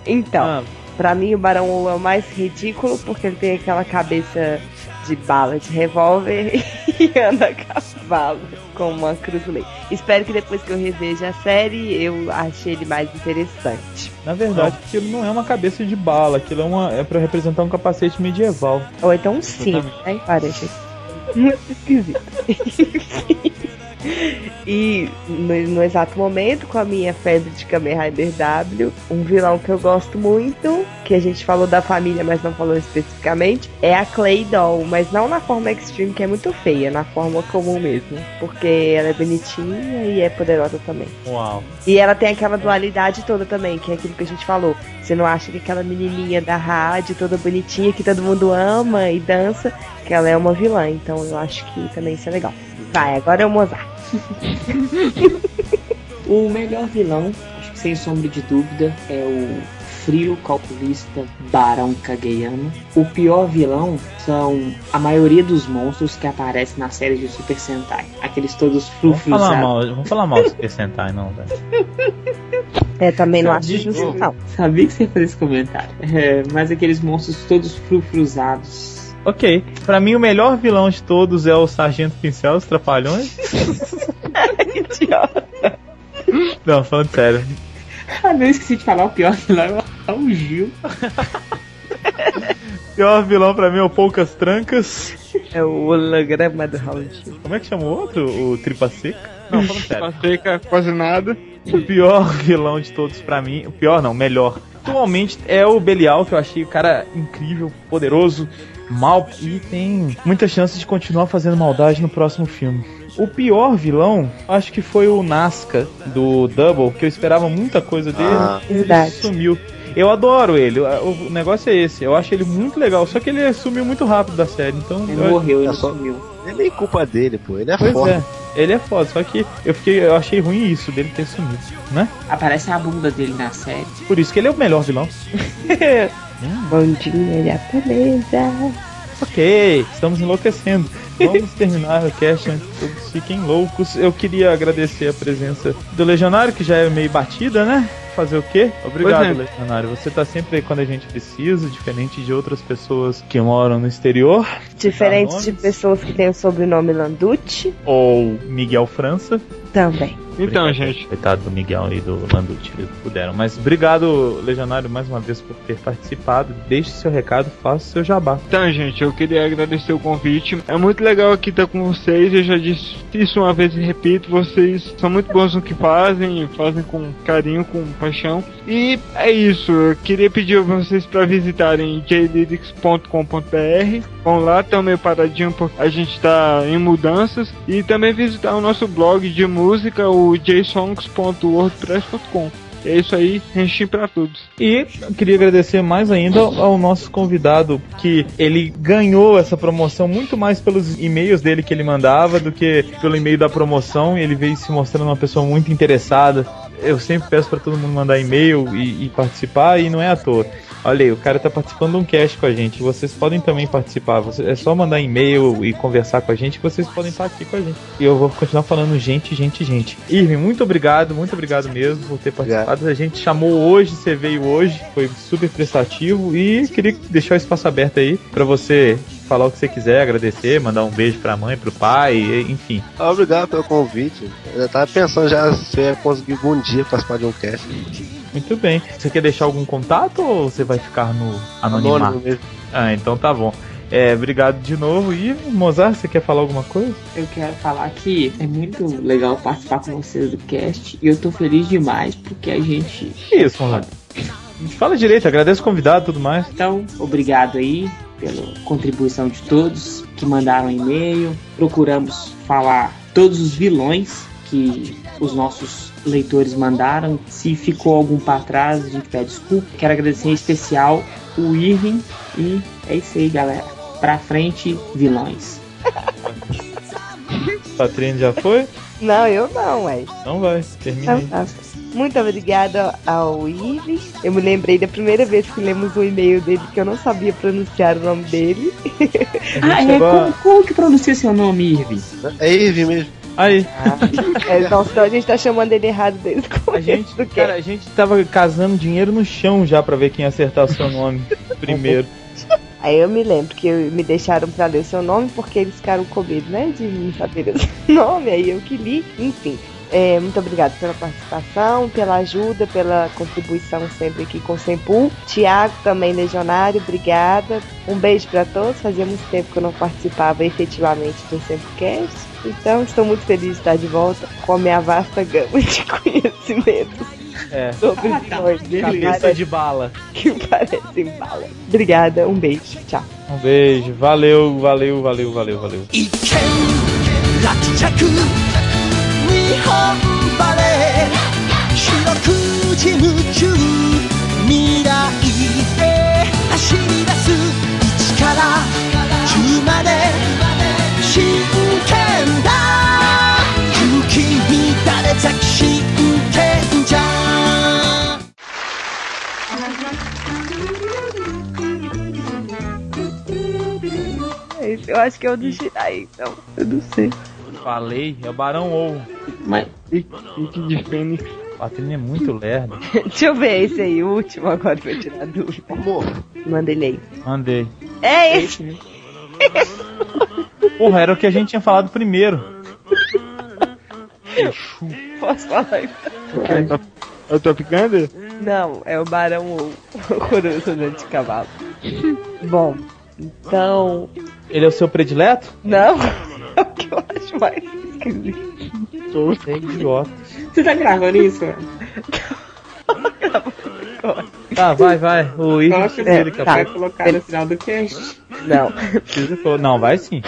Então, Ah, pra mim o Barão Ou é o mais ridículo porque ele tem aquela cabeça de bala de revólver *laughs* e anda a cavalo com uma cruz no meio. Espero que depois que eu reveja a série eu achei ele mais interessante. na verdade, aquilo não é uma cabeça de bala, aquilo é, uma, é pra representar um capacete medieval. Ou então um sim, né? Parece muito *laughs* esquisito. E no, no exato momento, com a minha febre de Kamen Rider W, um vilão que eu gosto muito, que a gente falou da família, mas não falou especificamente, é a Clay Doll, mas não na forma extreme, que é muito feia, na forma comum mesmo. Porque ela é bonitinha e é poderosa também. Uau. E ela tem aquela dualidade toda também, que é aquilo que a gente falou. Você não acha que aquela menininha da rádio, toda bonitinha, que todo mundo ama e dança, que ela é uma vilã. Então eu acho que também isso é legal. Vai, agora é o Mozart. O melhor vilão, acho que sem sombra de dúvida, é o frio calculista Barão Kageyama. O pior vilão são a maioria dos monstros que aparecem na série de Super Sentai. Aqueles todos Vamos falar frufruzados. mal, vamos falar mal do Super Sentai, não, velho. É, também não acho Sabia- justo, não. Sabia que você ia fazer esse comentário. É, mas aqueles monstros todos frufruzados. Ok. Pra mim, o melhor vilão de todos é o Sargento Pincel, os Trapalhões. *laughs* Idiota. Não, falando sério. Ah, não, esqueci de falar o pior vilão é o Gil. *laughs* Pior vilão pra mim é o Poucas Trancas. É o holograma do Raul Gil. Como é que chama o outro? O Tripa Seca? Não, falando sério. Seca, quase nada. O pior *laughs* vilão de todos pra mim, o pior não, o melhor. Atualmente é o Belial, que eu achei o cara incrível, poderoso, mal e tem muita chance de continuar fazendo maldade no próximo filme. O pior vilão, acho que foi o Nazca do Double, que eu esperava muita coisa dele Ah. e ele Verdade. sumiu. Eu adoro ele, o o negócio é esse, eu acho ele muito legal, só que ele sumiu muito rápido da série, então Ele eu- morreu, ele é só- sumiu. É nem culpa dele, pô. Ele é Pois foda. é, ele é foda, só que eu fiquei, eu achei ruim isso dele ter sumido, né? Aparece a bunda dele na série. Por isso que ele é o melhor vilão. *laughs* Bom dia, japonesa. Ok, estamos enlouquecendo. Vamos terminar o cast antes que todos fiquem loucos. Eu queria agradecer a presença do Legionário, que já é meio batida, né? Fazer o quê? Obrigado, é. Legionário. Você tá sempre aí quando a gente precisa, diferente de outras pessoas que moram no exterior. Diferente de pessoas que têm o sobrenome Landucci, Ou Miguel França. Também. Então, gente, Coitado do Miguel e do Landucci, eles puderam. Mas obrigado, Legionário, mais uma vez por ter participado. Deixe seu recado, faça seu jabá. Então, gente, eu queria agradecer o convite. É muito legal aqui estar com vocês. Eu já disse isso uma vez e repito: vocês são muito bons no que fazem, fazem com carinho, com paixão. E é isso. Eu queria pedir a vocês para visitarem jlyrics.com.br. Vão lá, estão meio paradinho porque a gente está em mudanças. E também visitar o nosso blog de música, o jsongs.wordpress.com. É isso aí, enchem pra todos. E queria agradecer mais ainda ao nosso convidado, que ele ganhou essa promoção muito mais pelos e-mails dele que ele mandava do que pelo e-mail da promoção. Ele veio se mostrando uma pessoa muito interessada. Eu sempre peço para todo mundo mandar e-mail e, e participar, e não é à toa. Olha aí, o cara tá participando de um cast com a gente. Vocês podem também participar. É só mandar e-mail e conversar com a gente que vocês podem estar aqui com a gente. E eu vou continuar falando gente, gente, gente. Irving, muito obrigado, muito obrigado mesmo por ter participado. A gente chamou hoje, você veio hoje, foi super prestativo e queria deixar o espaço aberto aí pra você falar o que você quiser, agradecer, mandar um beijo pra mãe, pro pai, enfim. Obrigado pelo convite. Eu tava pensando já se eu ia conseguir algum dia participar de um cast. Muito bem. Você quer deixar algum contato ou você vai ficar no anonimato? Anônimo mesmo. Ah, então tá bom. É, obrigado de novo. E Mozart, você quer falar alguma coisa? Eu quero falar que é muito legal participar com vocês do cast e eu tô feliz demais porque a gente. Que isso, Mozart? Fala direito, agradece o convidado e tudo mais. Então, obrigado aí pela contribuição de todos que mandaram e-mail. Procuramos falar todos os vilões que os nossos leitores mandaram. Se ficou algum para trás, a gente pede desculpa. Quero agradecer em especial o Irving e é isso aí, galera. Pra frente, vilões. *laughs* Patrícia já foi? Não, eu não, ué. Não vai, termina aí. Tá. Muito obrigada ao Ives. Eu me lembrei da primeira vez que lemos o e-mail dele que eu não sabia pronunciar o nome dele. Ah, é? Como, como que pronuncia seu nome, Irving? É Irving mesmo. Aí, *laughs* É, então, então a gente tá chamando ele errado desde o a começo gente, do que. cara, a gente tava casando dinheiro no chão já pra ver quem ia acertar o seu nome *laughs* primeiro. Aí eu me lembro que eu- me deixaram pra ler o seu nome porque eles ficaram com medo, né? De saber o seu *laughs* nome, aí eu que li. Enfim, é, muito obrigada pela participação, pela ajuda, pela contribuição sempre aqui com o Sempul. Tiago, também legionário, obrigada. Um beijo pra todos. Fazia muito tempo que eu não participava efetivamente do Sempulcast. Então, estou muito feliz de estar de volta com a minha vasta gama de *laughs* conhecimentos É. sobre Ah, tá. de bala. que parecem bala. Obrigada, um beijo, tchau. Um beijo, valeu, valeu, valeu, valeu, valeu. 日本バレー四六時夢中未来へ走り出す1から10まで真剣だ勇気に打れ咲き真剣じゃん eu acho que é o do Shirai, então. Eu não sei. Falei, é o Barão Ovo. Mas Fique fique de Fênix. Patrícia é muito lerda. *laughs* Deixa eu ver esse aí, o último agora pra tirar dúvida. Amor, Manda ele aí. Mandei. É esse! Porra, era o que a gente tinha falado primeiro. Posso falar isso? É o Top Gun? Não, é o Barão ou *laughs* Horroroso Andante de Cavalo. Bom, então. Ele é o seu predileto? Não, é o que eu acho mais esquisito. É idiota. Você tá gravando isso? Tá, vai, vai. O Ivo dele, tá. vai colocar no final do cast. Não. Não, vai sim.